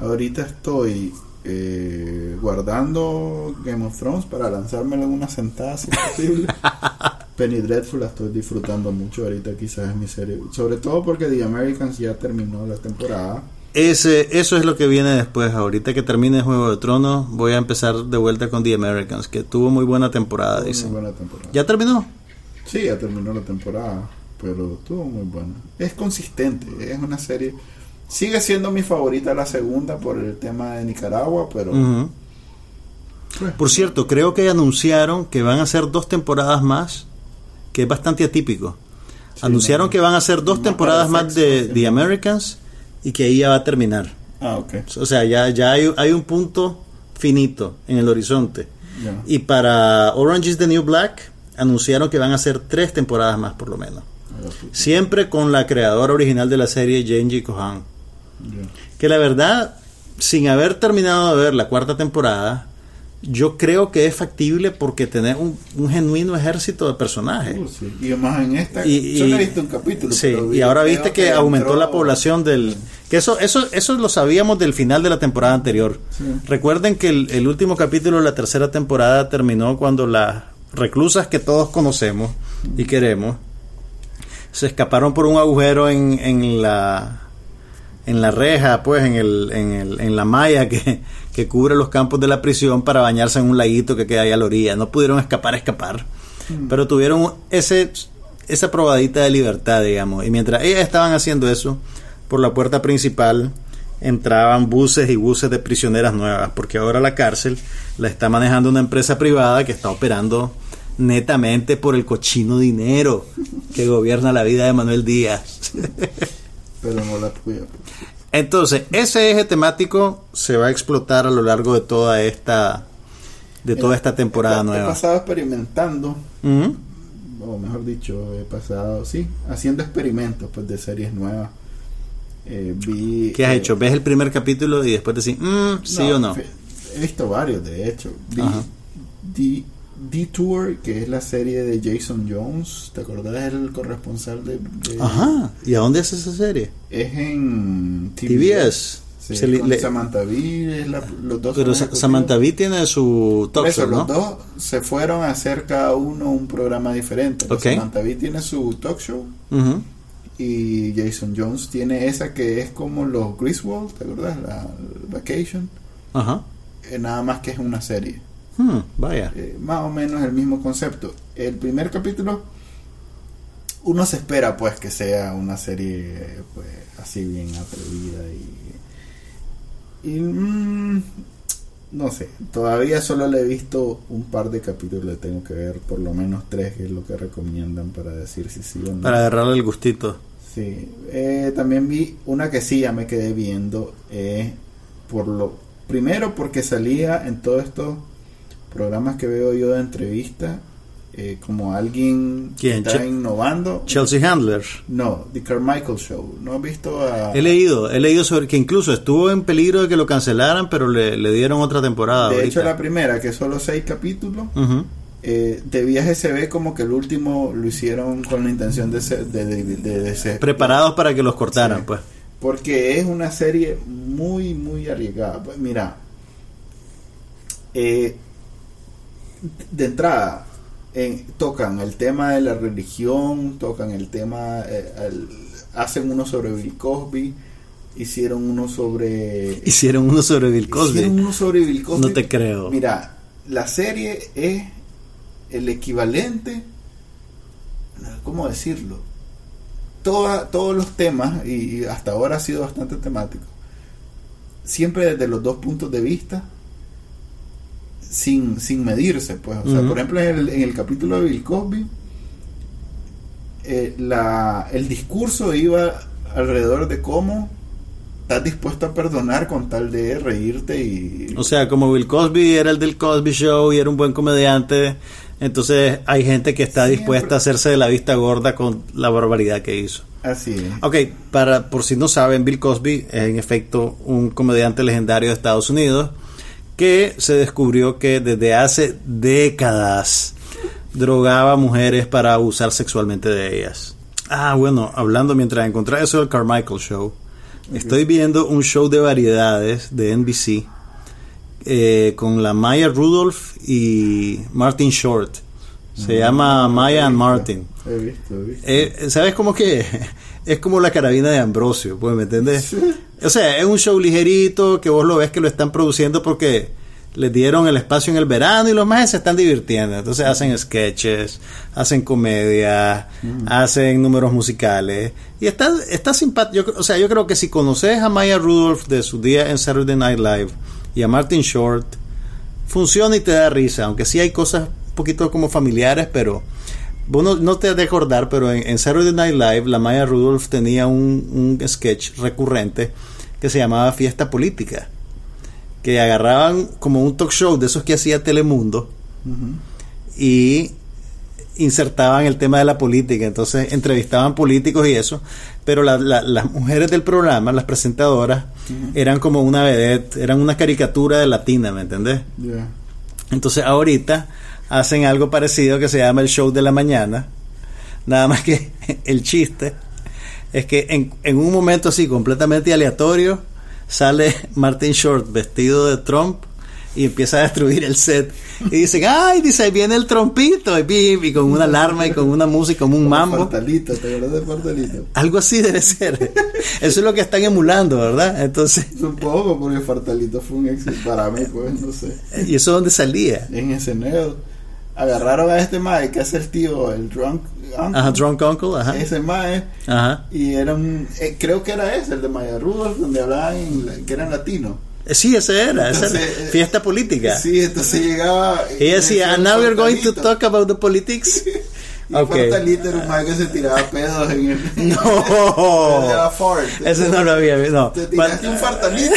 [SPEAKER 1] Ahorita estoy eh, guardando Game of Thrones para lanzármelo en una sentada si es posible. [LAUGHS] Penny Dreadful la estoy disfrutando mucho ahorita, quizás es mi serie. Sobre todo porque The Americans ya terminó la temporada.
[SPEAKER 2] Ese, eso es lo que viene después. Ahorita que termine Juego de Tronos, voy a empezar de vuelta con The Americans, que tuvo muy buena temporada,
[SPEAKER 1] Tuvo temporada.
[SPEAKER 2] ¿Ya terminó?
[SPEAKER 1] Sí, ya terminó la temporada, pero estuvo muy buena. Es consistente, es una serie. Sigue siendo mi favorita la segunda por el tema de Nicaragua, pero pues,
[SPEAKER 2] Por cierto, creo que anunciaron que van a hacer dos temporadas más, que es bastante atípico.
[SPEAKER 1] Sí,
[SPEAKER 2] anunciaron
[SPEAKER 1] no.
[SPEAKER 2] que van a hacer dos temporadas más de. The Americans y que ahí ya va a terminar.
[SPEAKER 1] Ah, ok.
[SPEAKER 2] O sea, ya, ya hay, hay un punto finito en el horizonte. Y para Orange is the New Black anunciaron que van a hacer tres temporadas más por lo menos. Siempre con la creadora original de la serie, Jenji Kohan. Que la verdad, sin haber terminado de ver la cuarta temporada, yo creo que es factible porque tener un, un genuino ejército de personajes.
[SPEAKER 1] Uh, sí. Y más en esta,
[SPEAKER 2] Y-
[SPEAKER 1] yo no he
[SPEAKER 2] y-
[SPEAKER 1] visto un capítulo.
[SPEAKER 2] Sí,
[SPEAKER 1] pero
[SPEAKER 2] y ahora viste que aumentó la población del... Que eso, eso, eso lo sabíamos del final de la temporada anterior.
[SPEAKER 1] Sí.
[SPEAKER 2] Recuerden que el, el último capítulo de la tercera temporada terminó cuando las reclusas que todos conocemos y queremos se escaparon por un agujero en, en la en la reja, pues en el, en el, en la malla que, que cubre los campos de la prisión para bañarse en un laguito que queda ahí a la orilla. No pudieron escapar, escapar. Pero tuvieron ese, esa probadita de libertad, digamos. Y mientras ellas estaban haciendo eso, por la puerta principal entraban buses y buses de prisioneras nuevas, porque ahora la cárcel la está manejando una empresa privada que está operando netamente por el cochino dinero que gobierna la vida de Manuel Díaz.
[SPEAKER 1] Pero no la [LAUGHS] tuya.
[SPEAKER 2] Entonces, ese eje temático se va a explotar a lo largo de toda esta de toda esta temporada
[SPEAKER 1] he, He
[SPEAKER 2] nueva.
[SPEAKER 1] pasado experimentando, o mejor dicho, he pasado, sí, haciendo experimentos pues de series nuevas. Eh, vi,
[SPEAKER 2] ¿Qué has
[SPEAKER 1] eh,
[SPEAKER 2] hecho? ¿Ves el primer capítulo y después decís, mm, sí o no?
[SPEAKER 1] He visto varios, de hecho. Vi Detour, que es la serie de Jason Jones. ¿Te acordás? El corresponsal de. de-
[SPEAKER 2] Ajá. ¿Y a dónde es esa serie?
[SPEAKER 1] Es en
[SPEAKER 2] TBS.
[SPEAKER 1] Sí,
[SPEAKER 2] Se le-
[SPEAKER 1] con
[SPEAKER 2] le-
[SPEAKER 1] Samantha Bee, es la- los dos.
[SPEAKER 2] Pero Samantha Bee tiene su talk
[SPEAKER 1] eso,
[SPEAKER 2] show, ¿no?
[SPEAKER 1] los dos se fueron a hacer cada uno un programa diferente.
[SPEAKER 2] Ok.
[SPEAKER 1] Samantha Bee tiene su talk show y Jason Jones tiene esa que es como los Griswold, ¿te acuerdas? La Vacation.
[SPEAKER 2] Ajá.
[SPEAKER 1] Eh, nada más que es una serie.
[SPEAKER 2] Hmm, vaya.
[SPEAKER 1] Eh, más o menos el mismo concepto. El primer capítulo, uno se espera pues que sea una serie pues así bien atrevida y, y mm, no sé, todavía solo le he visto un par de capítulos, le tengo que ver por lo menos tres, que es lo que recomiendan para decir si sí o no.
[SPEAKER 2] Para agarrarle el gustito.
[SPEAKER 1] Sí, eh, también vi una que sí ya me quedé viendo, eh, por lo primero porque salía en todos estos programas que veo yo de entrevista, eh, como alguien está innovando.
[SPEAKER 2] Chelsea Handler.
[SPEAKER 1] No, The Carmichael Show. ¿No has visto a...
[SPEAKER 2] He leído, he leído sobre que incluso estuvo en peligro de que lo cancelaran, pero le, le dieron otra temporada.
[SPEAKER 1] de hecho,
[SPEAKER 2] ahorita.
[SPEAKER 1] la primera, que solo seis capítulos, eh, de viaje se ve como que el último lo hicieron con la intención de ser... De, de, de- de ser-
[SPEAKER 2] Preparados para que los cortaran,
[SPEAKER 1] Sí.
[SPEAKER 2] pues.
[SPEAKER 1] Porque es una serie muy, muy arriesgada. Pues mira, eh, de entrada, tocan el tema de la religión, tocan el tema, eh, el- hacen uno sobre Bill Cosby, hicieron uno sobre...
[SPEAKER 2] Hicieron uno sobre Bill Cosby.
[SPEAKER 1] Hicieron uno sobre Bill Cosby.
[SPEAKER 2] No te creo.
[SPEAKER 1] Mira, la serie es el equivalente, ¿cómo decirlo? Toda- todos los temas, y, y hasta ahora ha sido bastante temático, siempre desde los dos puntos de vista, sin, sin medirse, pues. O sea, por ejemplo, en el, en el capítulo de Bill Cosby, eh, la, el discurso iba alrededor de cómo estás dispuesto a perdonar con tal de reírte y...
[SPEAKER 2] O sea, como Bill Cosby era el del Cosby Show y era un buen comediante, entonces hay gente que está
[SPEAKER 1] Siempre.
[SPEAKER 2] dispuesta a hacerse de la vista gorda con la barbaridad que hizo.
[SPEAKER 1] Así es.
[SPEAKER 2] Ok, para por si no saben, Bill Cosby es en efecto un comediante legendario de Estados Unidos que se descubrió que desde hace décadas drogaba a mujeres para abusar sexualmente de ellas. Ah, bueno, hablando mientras encontré eso del Carmichael Show, estoy viendo un show de variedades de NBC eh, con la Maya Rudolph y Martin Short. Se llama Maya and Martin.
[SPEAKER 1] He visto, he visto.
[SPEAKER 2] Eh, ¿Sabes cómo que es como la carabina de Ambrosio? Pues, ¿me entiendes? O sea, es un show ligerito que vos lo ves que lo están produciendo porque les dieron el espacio en el verano y los más se están divirtiendo. Entonces hacen sketches, hacen comedia, hacen números musicales y está, está simpático. O sea, yo creo que si conoces a Maya Rudolph de su día en Saturday Night Live y a Martin Short, funciona y te da risa, aunque sí hay cosas un poquito como familiares, pero vos no, no te has de acordar, pero en, en Saturday Night Live la Maya Rudolph tenía un, un sketch recurrente que se llamaba Fiesta Política, que agarraban como un talk show de esos que hacía Telemundo y insertaban el tema de la política, entonces entrevistaban políticos y eso, pero la- la- las mujeres del programa, las presentadoras, eran como una vedette, eran una caricatura de latina, ¿me entendés? Entonces ahorita hacen algo parecido que se llama el show de la mañana. Nada más que [LAUGHS] el chiste es que en, en un momento así completamente aleatorio sale Martin Short vestido de Trump y empieza a destruir el set. Y dicen, ay, dice, ahí viene el trompito, y, pim, y con una alarma y con una música, como un mambo.
[SPEAKER 1] Fartalito, ¿te acuerdas de Fartalito?
[SPEAKER 2] Algo así debe ser. Eso es lo que están emulando, ¿verdad? Entonces,
[SPEAKER 1] Supongo porque Fartalito fue un éxito para mí, pues, no sé.
[SPEAKER 2] ¿y eso dónde salía?
[SPEAKER 1] En SNL agarraron a este mae que hace el tío, el drunk uncle,
[SPEAKER 2] Ajá, Drunk Uncle, ajá.
[SPEAKER 1] ese mae,
[SPEAKER 2] Ajá.
[SPEAKER 1] y era un, eh, creo que era ese, el de Maya Rudolph, donde hablaban en que eran latinos.
[SPEAKER 2] Eh, Sí, ese era, esa era
[SPEAKER 1] eh,
[SPEAKER 2] fiesta política.
[SPEAKER 1] Sí, entonces llegaba.
[SPEAKER 2] Y decía, and now we're going to
[SPEAKER 1] Fartalito".
[SPEAKER 2] talk about the politics. [LAUGHS]
[SPEAKER 1] Y
[SPEAKER 2] Ok.
[SPEAKER 1] Fartalito era un mae que se tiraba pedos en el. [LAUGHS]
[SPEAKER 2] No. [LAUGHS] Ese no lo había visto. No.
[SPEAKER 1] Te tiraste un fartalito.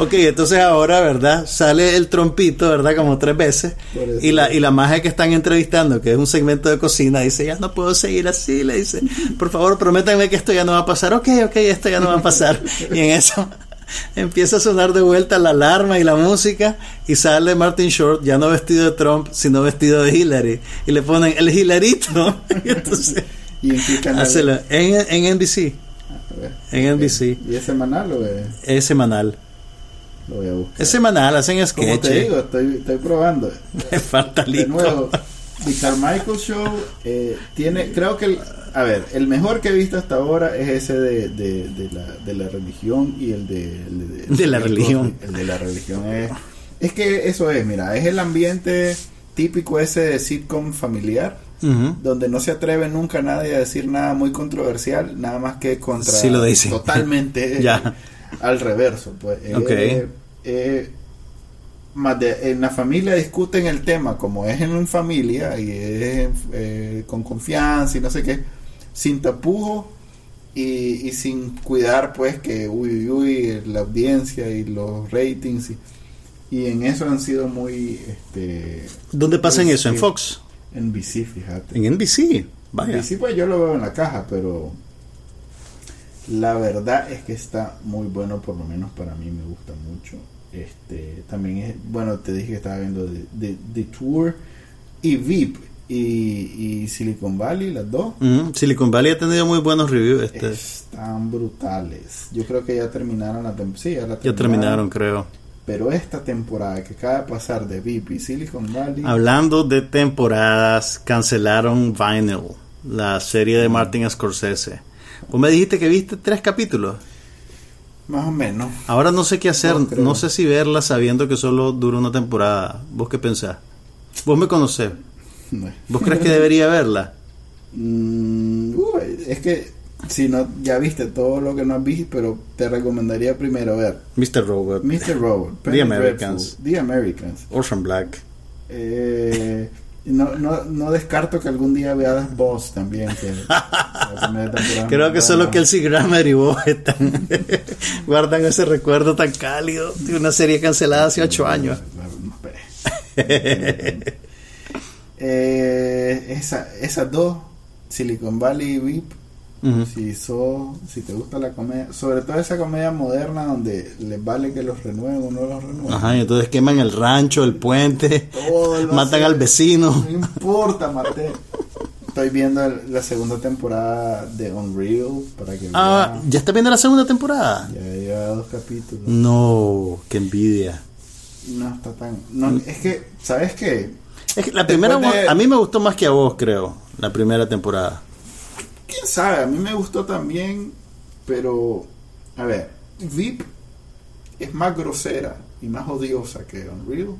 [SPEAKER 2] Ok, entonces ahora, ¿verdad? Sale el trompito, ¿verdad? Como tres veces. Y la, y la magia que están entrevistando, que es un segmento de cocina, dice, ya no puedo seguir así. Le dice, por favor, prométanme que esto ya no va a pasar. Ok, ok, esto ya no va a pasar. Y en eso [LAUGHS] empieza a sonar de vuelta la alarma y la música. Y sale Martin Short, ya no vestido de Trump, sino vestido de Hillary. Y le ponen el Hilarito. [LAUGHS] Y entonces,
[SPEAKER 1] ¿Y en qué canal?
[SPEAKER 2] hácelo. En, en NBC. En NBC.
[SPEAKER 1] ¿Y es semanal o es?
[SPEAKER 2] Es semanal.
[SPEAKER 1] Lo voy a buscar.
[SPEAKER 2] Es semanal, hacen
[SPEAKER 1] Como
[SPEAKER 2] sketches.
[SPEAKER 1] te digo, estoy, estoy probando. [LAUGHS]
[SPEAKER 2] Falta
[SPEAKER 1] De nuevo, The Carmichael Show eh, tiene, creo que, el, a ver, el mejor que he visto hasta ahora es ese de, de, de la, de la religión y el de... el
[SPEAKER 2] De la
[SPEAKER 1] el
[SPEAKER 2] religión.
[SPEAKER 1] El de la religión es... Es que eso es, mira, es el ambiente típico ese de sitcom familiar,
[SPEAKER 2] Ujú.
[SPEAKER 1] donde no se atreve nunca nadie a decir nada muy controversial, nada más que contra...
[SPEAKER 2] Sí lo dicen.
[SPEAKER 1] Totalmente [LAUGHS]
[SPEAKER 2] Ya.
[SPEAKER 1] al reverso, pues.
[SPEAKER 2] Ok.
[SPEAKER 1] Eh, eh, más de- en la familia discuten el tema como es en familia y es eh, con confianza y no sé qué, sin tapujo y, y sin cuidar pues que uy uy, uy la audiencia y los ratings y, y en eso han sido muy este
[SPEAKER 2] ¿Dónde pasan eso? ¿En
[SPEAKER 1] sí,
[SPEAKER 2] Fox?
[SPEAKER 1] en NBC fíjate
[SPEAKER 2] En NBC. Vaya.
[SPEAKER 1] NBC pues yo lo veo en la caja pero la verdad es que está muy bueno por lo menos para mí me gusta mucho este también es bueno te dije que estaba viendo The Tour y VIP y, y Silicon Valley las dos.
[SPEAKER 2] Silicon Valley ha tenido muy buenos reviews. Este.
[SPEAKER 1] están brutales yo creo que ya terminaron la temporada sí, ya la
[SPEAKER 2] Ya terminaron, creo.
[SPEAKER 1] Pero esta temporada que acaba de pasar de VIP y Silicon Valley,
[SPEAKER 2] Hablando de temporadas, cancelaron Vinyl, la serie de Martin Scorsese. Vos me dijiste que viste tres capítulos.
[SPEAKER 1] más o menos.
[SPEAKER 2] Ahora no sé qué hacer,
[SPEAKER 1] No
[SPEAKER 2] sé si verla sabiendo que solo dura una temporada. ¿Vos qué pensás? Vos me conocés.
[SPEAKER 1] No.
[SPEAKER 2] ¿Vos crees que debería verla?
[SPEAKER 1] Mm, es que si no, ya viste todo lo que no has visto, pero te recomendaría primero ver
[SPEAKER 2] Mr. Robot,
[SPEAKER 1] Mr. Robot,
[SPEAKER 2] The Americans.
[SPEAKER 1] Dreadful, The Americans.
[SPEAKER 2] Ocean Black.
[SPEAKER 1] Eh, no, no, no descarto que algún día veas Boss también. Que
[SPEAKER 2] Creo que solo
[SPEAKER 1] buena.
[SPEAKER 2] Kelsey Grammer y vos están, guardan ese recuerdo tan cálido de una serie cancelada hace ocho años.
[SPEAKER 1] Eh, esa, esas dos, Silicon Valley y VIP, Si, so- si te gusta la comedia, sobre todo esa comedia moderna donde les vale que los renueven o no los renueven.
[SPEAKER 2] Ajá, y entonces queman el rancho, el puente, [LAUGHS] matan al vecino.
[SPEAKER 1] No importa, Mate. Estoy viendo el- la segunda temporada de Unreal para que
[SPEAKER 2] Ah,
[SPEAKER 1] vean.
[SPEAKER 2] ¿ya está viendo la segunda temporada?
[SPEAKER 1] Ya lleva dos capítulos.
[SPEAKER 2] No, qué envidia.
[SPEAKER 1] No está tan. No, es que, ¿sabes qué?
[SPEAKER 2] Es que la primera,
[SPEAKER 1] de-
[SPEAKER 2] a mí me gustó más que a vos, creo, la primera temporada.
[SPEAKER 1] Quién sabe, a mí me gustó también, pero. A ver, VIP es más grosera y más odiosa que Unreal,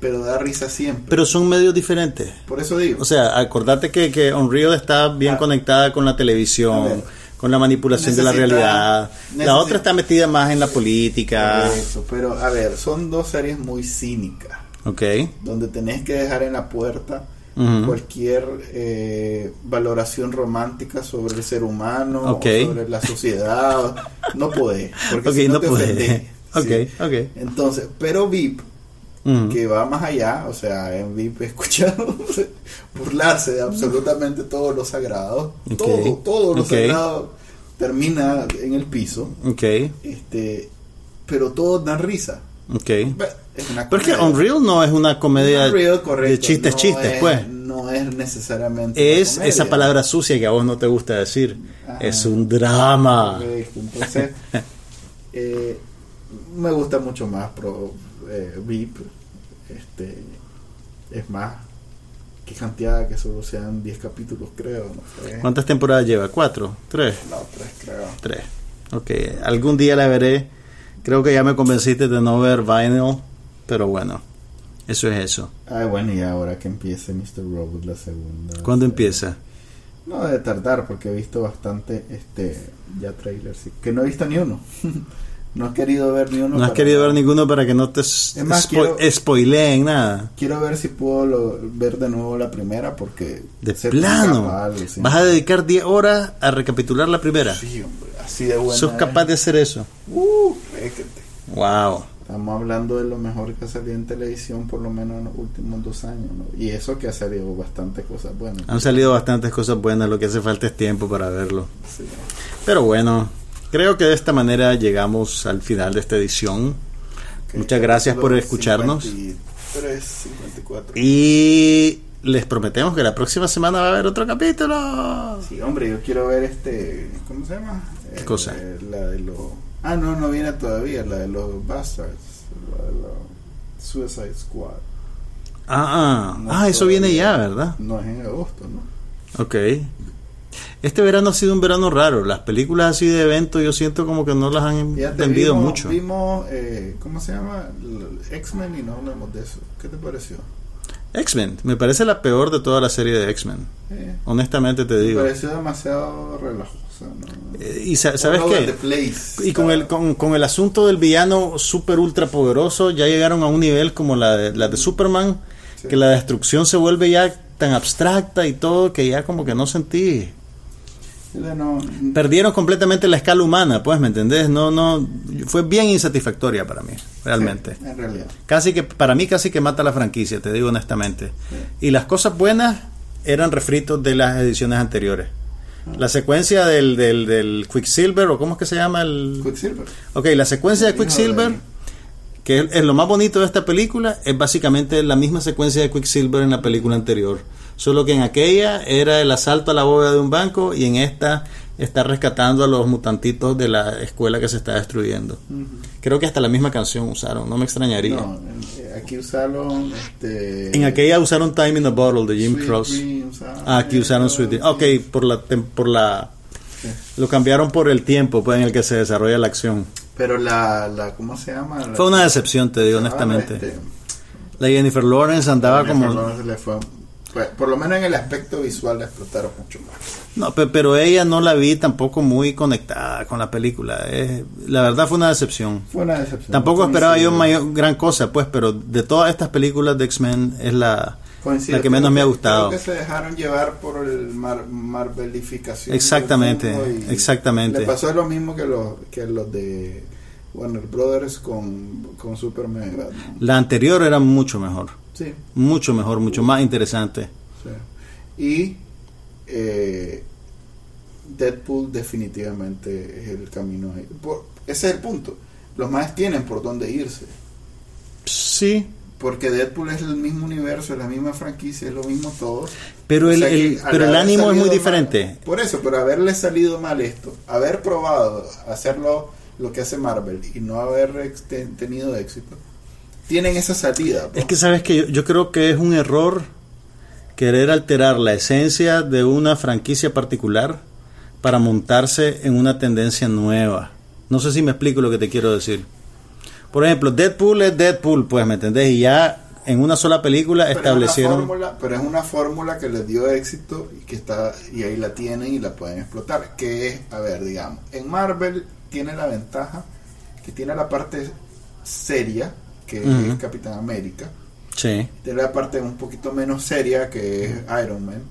[SPEAKER 1] pero da risa siempre.
[SPEAKER 2] Pero son medios diferentes.
[SPEAKER 1] Por eso digo.
[SPEAKER 2] O sea, acordate que, que Unreal está bien
[SPEAKER 1] Ah.
[SPEAKER 2] conectada con la televisión,
[SPEAKER 1] ver.
[SPEAKER 2] con la manipulación de la
[SPEAKER 1] Necesita-
[SPEAKER 2] realidad. La otra está metida más en la política.
[SPEAKER 1] Eso, pero a ver, son dos series muy cínicas.
[SPEAKER 2] Ok.
[SPEAKER 1] donde tenés que dejar en la puerta Cualquier eh, valoración romántica sobre el ser humano o sobre la sociedad. No podés, porque si no,
[SPEAKER 2] no
[SPEAKER 1] te ofendés. [LAUGHS]
[SPEAKER 2] Ok,
[SPEAKER 1] Sí.
[SPEAKER 2] ok.
[SPEAKER 1] Entonces, pero VIP, que va más allá, o sea, en VIP he escuchado [LAUGHS] burlarse de absolutamente todo lo sagrado.
[SPEAKER 2] Ok.
[SPEAKER 1] Todo, todo lo sagrado termina en el piso.
[SPEAKER 2] Ok,
[SPEAKER 1] Este, pero todos dan risa.
[SPEAKER 2] ok.
[SPEAKER 1] Es una
[SPEAKER 2] Pero es que
[SPEAKER 1] comedia.
[SPEAKER 2] Unreal no es una comedia
[SPEAKER 1] Unreal, correcto,
[SPEAKER 2] de chistes,
[SPEAKER 1] no
[SPEAKER 2] chistes,
[SPEAKER 1] es-
[SPEAKER 2] pues.
[SPEAKER 1] No es necesariamente.
[SPEAKER 2] Es esa palabra sucia que a vos no te gusta decir.
[SPEAKER 1] Ajá.
[SPEAKER 2] Es un drama.
[SPEAKER 1] Correcto, Entonces, [LAUGHS] eh, me gusta mucho más Pro eh, VIP. Este, es más, que cantidad que solo sean 10 capítulos, creo. No sé.
[SPEAKER 2] ¿Cuántas temporadas lleva? ¿Cuatro? ¿Tres?
[SPEAKER 1] No, tres, creo.
[SPEAKER 2] Tres. Ok, algún día la veré. Creo que ya me convenciste de no ver Vinyl, pero bueno, eso es eso.
[SPEAKER 1] Ah, bueno, y ahora que empiece Mr. Robot la segunda.
[SPEAKER 2] ¿Cuándo empieza?
[SPEAKER 1] No debe tardar porque he visto bastante este ya trailers sí, que no he visto ni uno. [LAUGHS] no he querido ver ni uno.
[SPEAKER 2] No has querido ver ninguno para que no te s-
[SPEAKER 1] más,
[SPEAKER 2] spo-
[SPEAKER 1] quiero-
[SPEAKER 2] spoileen nada.
[SPEAKER 1] Quiero ver si puedo lo- ver de nuevo la primera porque
[SPEAKER 2] De plano.
[SPEAKER 1] escapa algo, sí.
[SPEAKER 2] Vas a dedicar 10 horas a recapitular la primera.
[SPEAKER 1] Sí, hombre, así de buena.
[SPEAKER 2] ¿Sos capaz de hacer eso?
[SPEAKER 1] Uh, réquete.
[SPEAKER 2] Wow.
[SPEAKER 1] Estamos hablando de lo mejor que ha salido en televisión por lo menos en los últimos dos años, ¿no? Y eso que ha salido bastantes cosas buenas.
[SPEAKER 2] Han salido bastantes cosas buenas, lo que hace falta es tiempo para verlo.
[SPEAKER 1] Sí.
[SPEAKER 2] Pero bueno, creo que de esta manera llegamos al final de esta edición. Muchas gracias por escucharnos.
[SPEAKER 1] 53, 54.
[SPEAKER 2] Y les prometemos que la próxima semana va a haber otro capítulo.
[SPEAKER 1] Sí, hombre, yo quiero ver este. ¿Cómo se llama?
[SPEAKER 2] ¿Qué cosa?
[SPEAKER 1] eh, la de los. Ah, no, no viene todavía. La de los Bastards. La de los Suicide Squad.
[SPEAKER 2] Ah, ah,
[SPEAKER 1] No
[SPEAKER 2] ah, eso viene ya, ¿verdad?
[SPEAKER 1] No es en agosto, ¿no?
[SPEAKER 2] Ok. Este verano ha sido un verano raro. Las películas así de evento yo siento como que no las han
[SPEAKER 1] vimos,
[SPEAKER 2] mucho.
[SPEAKER 1] Vimos, eh, ¿cómo se llama? X-Men y no hablamos de eso. ¿Qué te pareció?
[SPEAKER 2] X-Men, me parece la peor de toda la serie de X-Men.
[SPEAKER 1] Eh,
[SPEAKER 2] Honestamente te
[SPEAKER 1] me
[SPEAKER 2] digo.
[SPEAKER 1] pareció demasiado
[SPEAKER 2] Eh, Y sa- sabes qué? Y con el, con, con el asunto del villano super ultra poderoso, ya llegaron a un nivel como la de, la de Superman,
[SPEAKER 1] Sí.
[SPEAKER 2] que la destrucción se vuelve ya tan abstracta y todo que ya como que no sentí.
[SPEAKER 1] No,
[SPEAKER 2] Perdieron completamente la escala humana, pues, ¿me entendés? No, no, fue bien insatisfactoria para mí, realmente.
[SPEAKER 1] sí, en realidad.
[SPEAKER 2] Casi que, para mí casi que mata la franquicia, te digo honestamente. Y las cosas buenas eran refritos de las ediciones anteriores. La secuencia del, del, del Quicksilver, o cómo es que se llama el...
[SPEAKER 1] Quicksilver.
[SPEAKER 2] Ok, la secuencia de Quicksilver,
[SPEAKER 1] de-
[SPEAKER 2] que es, es lo más bonito de esta película, es básicamente la misma secuencia de Quicksilver en la película anterior. Solo que en aquella era el asalto a la bóveda de un banco y en esta está rescatando a los mutantitos de la escuela que se está destruyendo. Creo que hasta la misma canción usaron, no me extrañaría.
[SPEAKER 1] No, eh, aquí usaron. Este,
[SPEAKER 2] En aquella usaron Time in the Bottle de Jim
[SPEAKER 1] Sweet
[SPEAKER 2] Cross.
[SPEAKER 1] Dream, usaron-
[SPEAKER 2] Ah, aquí usaron Sweet Dream. Ok, por la, por la...
[SPEAKER 1] Sí.
[SPEAKER 2] Lo cambiaron por el tiempo pues, en el que se desarrolla la acción.
[SPEAKER 1] Pero la, la. ¿Cómo se llama? La-
[SPEAKER 2] Fue una decepción, te digo
[SPEAKER 1] ah,
[SPEAKER 2] honestamente.
[SPEAKER 1] este,
[SPEAKER 2] La Jennifer Lawrence andaba
[SPEAKER 1] Jennifer
[SPEAKER 2] como...
[SPEAKER 1] Lawrence le fue- fue- por lo menos en el aspecto visual la explotaron mucho más.
[SPEAKER 2] No, pe- pero ella no la vi tampoco muy conectada con la película. Eh, la verdad fue una decepción.
[SPEAKER 1] Fue una decepción.
[SPEAKER 2] Tampoco esperaba yo mayor, gran cosa, pues, pero de todas estas películas de X-Men es la,
[SPEAKER 1] Coincido,
[SPEAKER 2] la que menos me ha gustado.
[SPEAKER 1] Creo que se dejaron llevar por el mar, Marvelificación.
[SPEAKER 2] Exactamente, exactamente.
[SPEAKER 1] Le pasó lo mismo que los, que los de Warner Brothers con, con Superman.
[SPEAKER 2] La anterior era mucho mejor,
[SPEAKER 1] Sí,
[SPEAKER 2] mucho mejor, mucho más interesante.
[SPEAKER 1] sí. Y eh, Deadpool definitivamente es el camino. ahí. Por- ese es el punto. Los más tienen por dónde irse.
[SPEAKER 2] Sí,
[SPEAKER 1] Porque Deadpool es el mismo universo, es la misma franquicia, es lo mismo todo.
[SPEAKER 2] pero
[SPEAKER 1] O
[SPEAKER 2] el,
[SPEAKER 1] sea
[SPEAKER 2] pero el ánimo es muy diferente.
[SPEAKER 1] mal- por eso, pero haberle salido mal esto, haber probado hacerlo lo que hace Marvel y no haber tenido éxito, tienen esa salida. pues.
[SPEAKER 2] Es que sabes que yo, yo creo que es un error querer alterar la esencia de una franquicia particular para montarse en una tendencia nueva. No sé si me explico lo que te quiero decir. Por ejemplo, Deadpool es Deadpool, pues, ¿me entendés? Y ya en una sola película
[SPEAKER 1] Pero es una
[SPEAKER 2] establecieron...
[SPEAKER 1] fórmula- pero es una fórmula que les dio éxito y que está y ahí la tienen y la pueden explotar. Que es, a ver, digamos, en Marvel tiene la ventaja que tiene la parte seria, que es Capitán América.
[SPEAKER 2] Sí,
[SPEAKER 1] Tiene la parte un poquito menos seria que es Iron Man.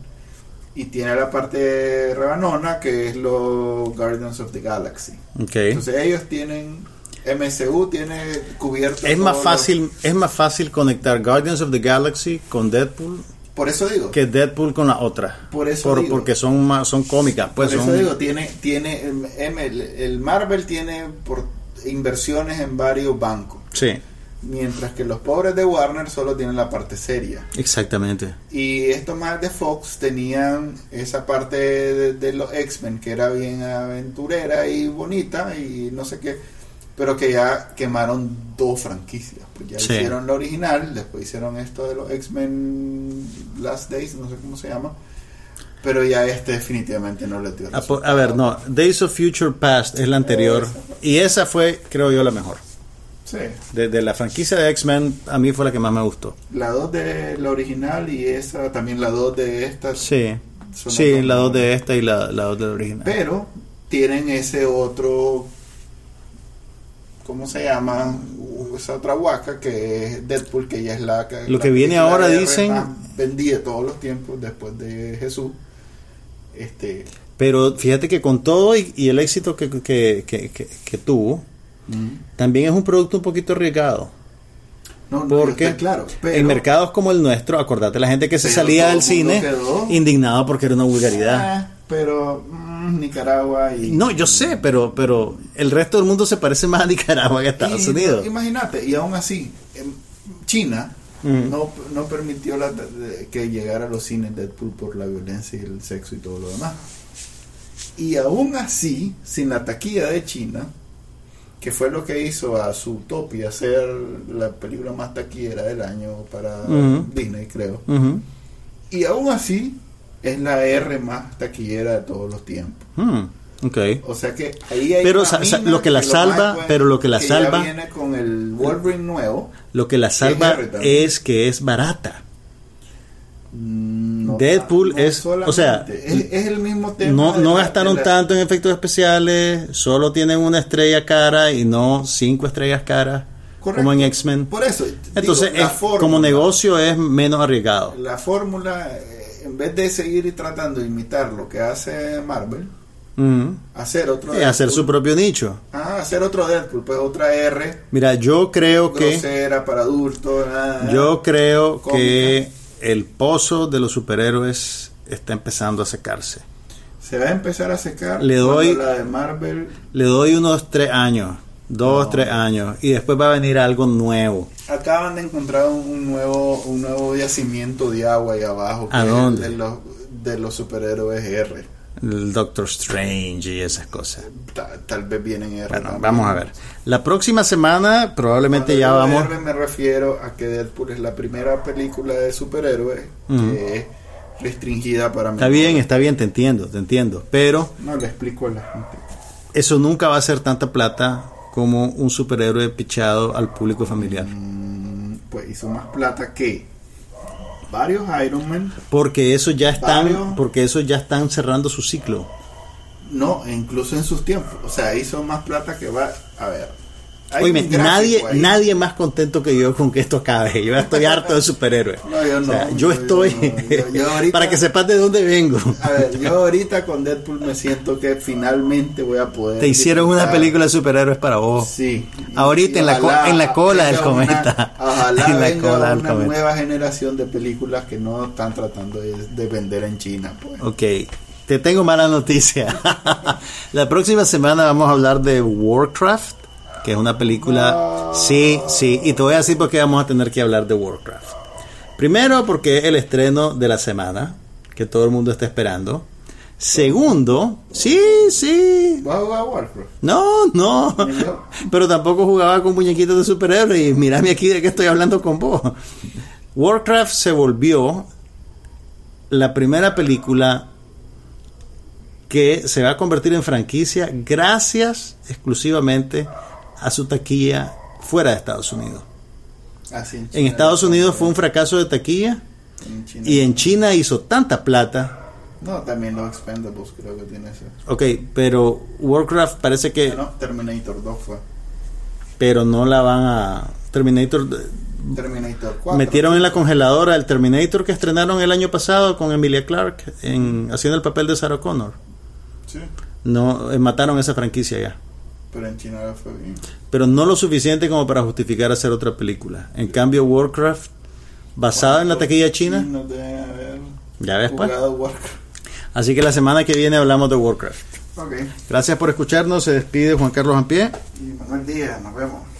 [SPEAKER 1] Y tiene la parte rebanona que es los Guardians of the Galaxy.
[SPEAKER 2] ok.
[SPEAKER 1] Entonces ellos tienen... MCU tiene cubierto...
[SPEAKER 2] Es más
[SPEAKER 1] los-
[SPEAKER 2] fácil, es más fácil conectar Guardians of the Galaxy con Deadpool
[SPEAKER 1] Por eso digo.
[SPEAKER 2] que Deadpool con la otra.
[SPEAKER 1] Por eso digo.
[SPEAKER 2] porque son más, son cómicas, pues
[SPEAKER 1] por eso
[SPEAKER 2] son-
[SPEAKER 1] digo, tiene, tiene el, el Marvel tiene por inversiones en varios bancos.
[SPEAKER 2] Sí,
[SPEAKER 1] Mientras que los pobres de Warner solo tienen la parte seria.
[SPEAKER 2] exactamente.
[SPEAKER 1] Y estos más de Fox tenían esa parte de, de los X-Men que era bien aventurera y bonita y no sé qué, pero que ya quemaron dos franquicias. Pues ya
[SPEAKER 2] Sí.
[SPEAKER 1] hicieron la original, después hicieron esto de los X-Men Last Days, no sé cómo se llama, pero ya este definitivamente no le dio
[SPEAKER 2] A, a ver, no, Days of Future Past es la anterior
[SPEAKER 1] Esa.
[SPEAKER 2] y esa fue, creo yo, la mejor.
[SPEAKER 1] Sí,
[SPEAKER 2] De, de la franquicia de X-Men, a mí fue la que más me gustó.
[SPEAKER 1] la 2 de la original y esa, también la 2 de esta.
[SPEAKER 2] Sí, sí, la dos
[SPEAKER 1] mejores.
[SPEAKER 2] de esta y la, la dos de la original.
[SPEAKER 1] Pero tienen ese otro, ¿cómo se llama? Esa otra huaca que es Deadpool, que ya es la que...
[SPEAKER 2] Lo
[SPEAKER 1] la
[SPEAKER 2] que viene ahora dicen-
[SPEAKER 1] de todos los tiempos después de Jesús. Este...
[SPEAKER 2] Pero fíjate que con todo y, y el éxito que, que, que, que- también es un producto un poquito arriesgado.
[SPEAKER 1] No, no,
[SPEAKER 2] Porque
[SPEAKER 1] está claro. Pero,
[SPEAKER 2] en mercados como el nuestro, acordate la gente que se salía del cine
[SPEAKER 1] quedó-
[SPEAKER 2] indignado porque era una vulgaridad.
[SPEAKER 1] Ah, pero mm, Nicaragua y...
[SPEAKER 2] No, yo sé, pero, pero el resto del mundo se parece más a Nicaragua que a Estados
[SPEAKER 1] Y,
[SPEAKER 2] Unidos.
[SPEAKER 1] Imagínate, y aún así, China
[SPEAKER 2] Mm.
[SPEAKER 1] no, no permitió la- que llegara a los cines Deadpool por la violencia y el sexo y todo lo demás. Y aún así, sin la taquilla de China, que fue lo que hizo a Zootopia ser la película más taquillera del año para. Disney, creo. Y aún así, es la R más taquillera de todos los tiempos.
[SPEAKER 2] Mm, ok.
[SPEAKER 1] O sea que ahí hay
[SPEAKER 2] Pero sa- sa- lo que la salva- pero lo que la
[SPEAKER 1] ya
[SPEAKER 2] salva-
[SPEAKER 1] viene con el Wolverine nuevo.
[SPEAKER 2] Lo que la salva es que es barata.
[SPEAKER 1] Mm, no
[SPEAKER 2] Deadpool es- o sea,
[SPEAKER 1] es, es el mismo tema.
[SPEAKER 2] No,
[SPEAKER 1] de
[SPEAKER 2] no
[SPEAKER 1] la-
[SPEAKER 2] gastaron
[SPEAKER 1] la-
[SPEAKER 2] tanto en efectos especiales, solo tienen una estrella cara y no cinco estrellas caras
[SPEAKER 1] Correcto.
[SPEAKER 2] como en X-Men.
[SPEAKER 1] Por eso.
[SPEAKER 2] Entonces,
[SPEAKER 1] digo,
[SPEAKER 2] es-
[SPEAKER 1] fórmula-
[SPEAKER 2] como negocio es menos arriesgado.
[SPEAKER 1] La fórmula, eh, en vez de seguir tratando de imitar lo que hace Marvel,
[SPEAKER 2] Ujú.
[SPEAKER 1] hacer otro.
[SPEAKER 2] Hacer su propio nicho.
[SPEAKER 1] Ah, hacer otro Deadpool, pues otra R,
[SPEAKER 2] Mira, yo creo que
[SPEAKER 1] para adultos.
[SPEAKER 2] yo creo
[SPEAKER 1] cómica.
[SPEAKER 2] que el pozo de los superhéroes está empezando a secarse.
[SPEAKER 1] Se va a empezar a secar.
[SPEAKER 2] Le doy-
[SPEAKER 1] La de Marvel.
[SPEAKER 2] Le doy unos tres años, dos,
[SPEAKER 1] No.
[SPEAKER 2] tres años, y después va a venir algo nuevo.
[SPEAKER 1] Acaban de encontrar un, nuevo un nuevo yacimiento de agua ahí abajo. que
[SPEAKER 2] ¿A
[SPEAKER 1] es el
[SPEAKER 2] dónde?
[SPEAKER 1] De los, de los superhéroes R.
[SPEAKER 2] el Doctor Strange y esas cosas.
[SPEAKER 1] Ta- tal vez vienen R
[SPEAKER 2] Bueno, vamos a ver. La próxima semana probablemente
[SPEAKER 1] Cuando
[SPEAKER 2] ya vamos.
[SPEAKER 1] R me refiero a que Deadpool es la primera película de superhéroes que es restringida para
[SPEAKER 2] Está
[SPEAKER 1] menores.
[SPEAKER 2] bien, está bien, te entiendo, te entiendo. Pero
[SPEAKER 1] No le explico a la gente.
[SPEAKER 2] eso nunca va a ser tanta plata como un superhéroe pichado al público familiar.
[SPEAKER 1] Mm, Pues hizo más plata que varios Iron Man.
[SPEAKER 2] Porque eso ya están,
[SPEAKER 1] Varios.
[SPEAKER 2] porque eso ya están cerrando su ciclo.
[SPEAKER 1] No, incluso en sus tiempos. O sea, hizo más plata que va. A ver. Gráfico
[SPEAKER 2] nadie,
[SPEAKER 1] ahí.
[SPEAKER 2] nadie más contento que yo con que esto acabe. Yo estoy harto de superhéroes.
[SPEAKER 1] No, yo
[SPEAKER 2] O sea,
[SPEAKER 1] no,
[SPEAKER 2] yo
[SPEAKER 1] yo
[SPEAKER 2] estoy.
[SPEAKER 1] no. Yo- yo [LAUGHS] ahorita-
[SPEAKER 2] para que sepas de dónde vengo.
[SPEAKER 1] A ver, yo ahorita con Deadpool me siento que finalmente voy a poder.
[SPEAKER 2] Te hicieron una película de superhéroes para vos.
[SPEAKER 1] Sí.
[SPEAKER 2] Ahorita en la en la cola del cometa.
[SPEAKER 1] Ojalá [LAUGHS]
[SPEAKER 2] En la
[SPEAKER 1] venga
[SPEAKER 2] cola del
[SPEAKER 1] una
[SPEAKER 2] cometa.
[SPEAKER 1] nueva generación de películas que no están tratando de, de vender en China. Pues.
[SPEAKER 2] Ok, te tengo mala noticia. [LAUGHS] la próxima semana vamos a hablar de Warcraft, que es una película... Sí, sí, y te voy a decir por qué vamos a tener que hablar de Warcraft. Primero, porque es el estreno de la semana, que todo el mundo está esperando. Segundo, sí, sí.
[SPEAKER 1] ¿Vas a jugar Warcraft?
[SPEAKER 2] No, no. Pero tampoco jugaba con muñequitos de superhéroes. Y mírame aquí de qué estoy hablando con vos. Warcraft se volvió la primera película que se va a convertir en franquicia gracias exclusivamente a su taquilla fuera de Estados Unidos.
[SPEAKER 1] Así
[SPEAKER 2] En Estados. Unidos fue un fracaso de taquilla
[SPEAKER 1] En
[SPEAKER 2] y en. China hizo tanta plata.
[SPEAKER 1] No, también los Expendables creo que tiene ese.
[SPEAKER 2] Ok, pero Warcraft parece que...
[SPEAKER 1] No, Terminator 2 fue.
[SPEAKER 2] Pero no la van a... Terminator...
[SPEAKER 1] Terminator 4.
[SPEAKER 2] Metieron en la congeladora el Terminator que estrenaron el año pasado con Emilia Clarke en, haciendo el papel de Sarah Connor.
[SPEAKER 1] Sí,
[SPEAKER 2] No, eh, mataron esa franquicia ya.
[SPEAKER 1] Pero en China le fue bien.
[SPEAKER 2] Pero no lo suficiente como para justificar hacer otra película. En cambio, Warcraft, basada en la taquilla china,
[SPEAKER 1] haber
[SPEAKER 2] ya ves pues. Así que la semana que viene hablamos de Warcraft.
[SPEAKER 1] Ok.
[SPEAKER 2] Gracias por escucharnos. Se despide Juan Carlos Ampie.
[SPEAKER 1] Y Manuel Díaz, nos vemos.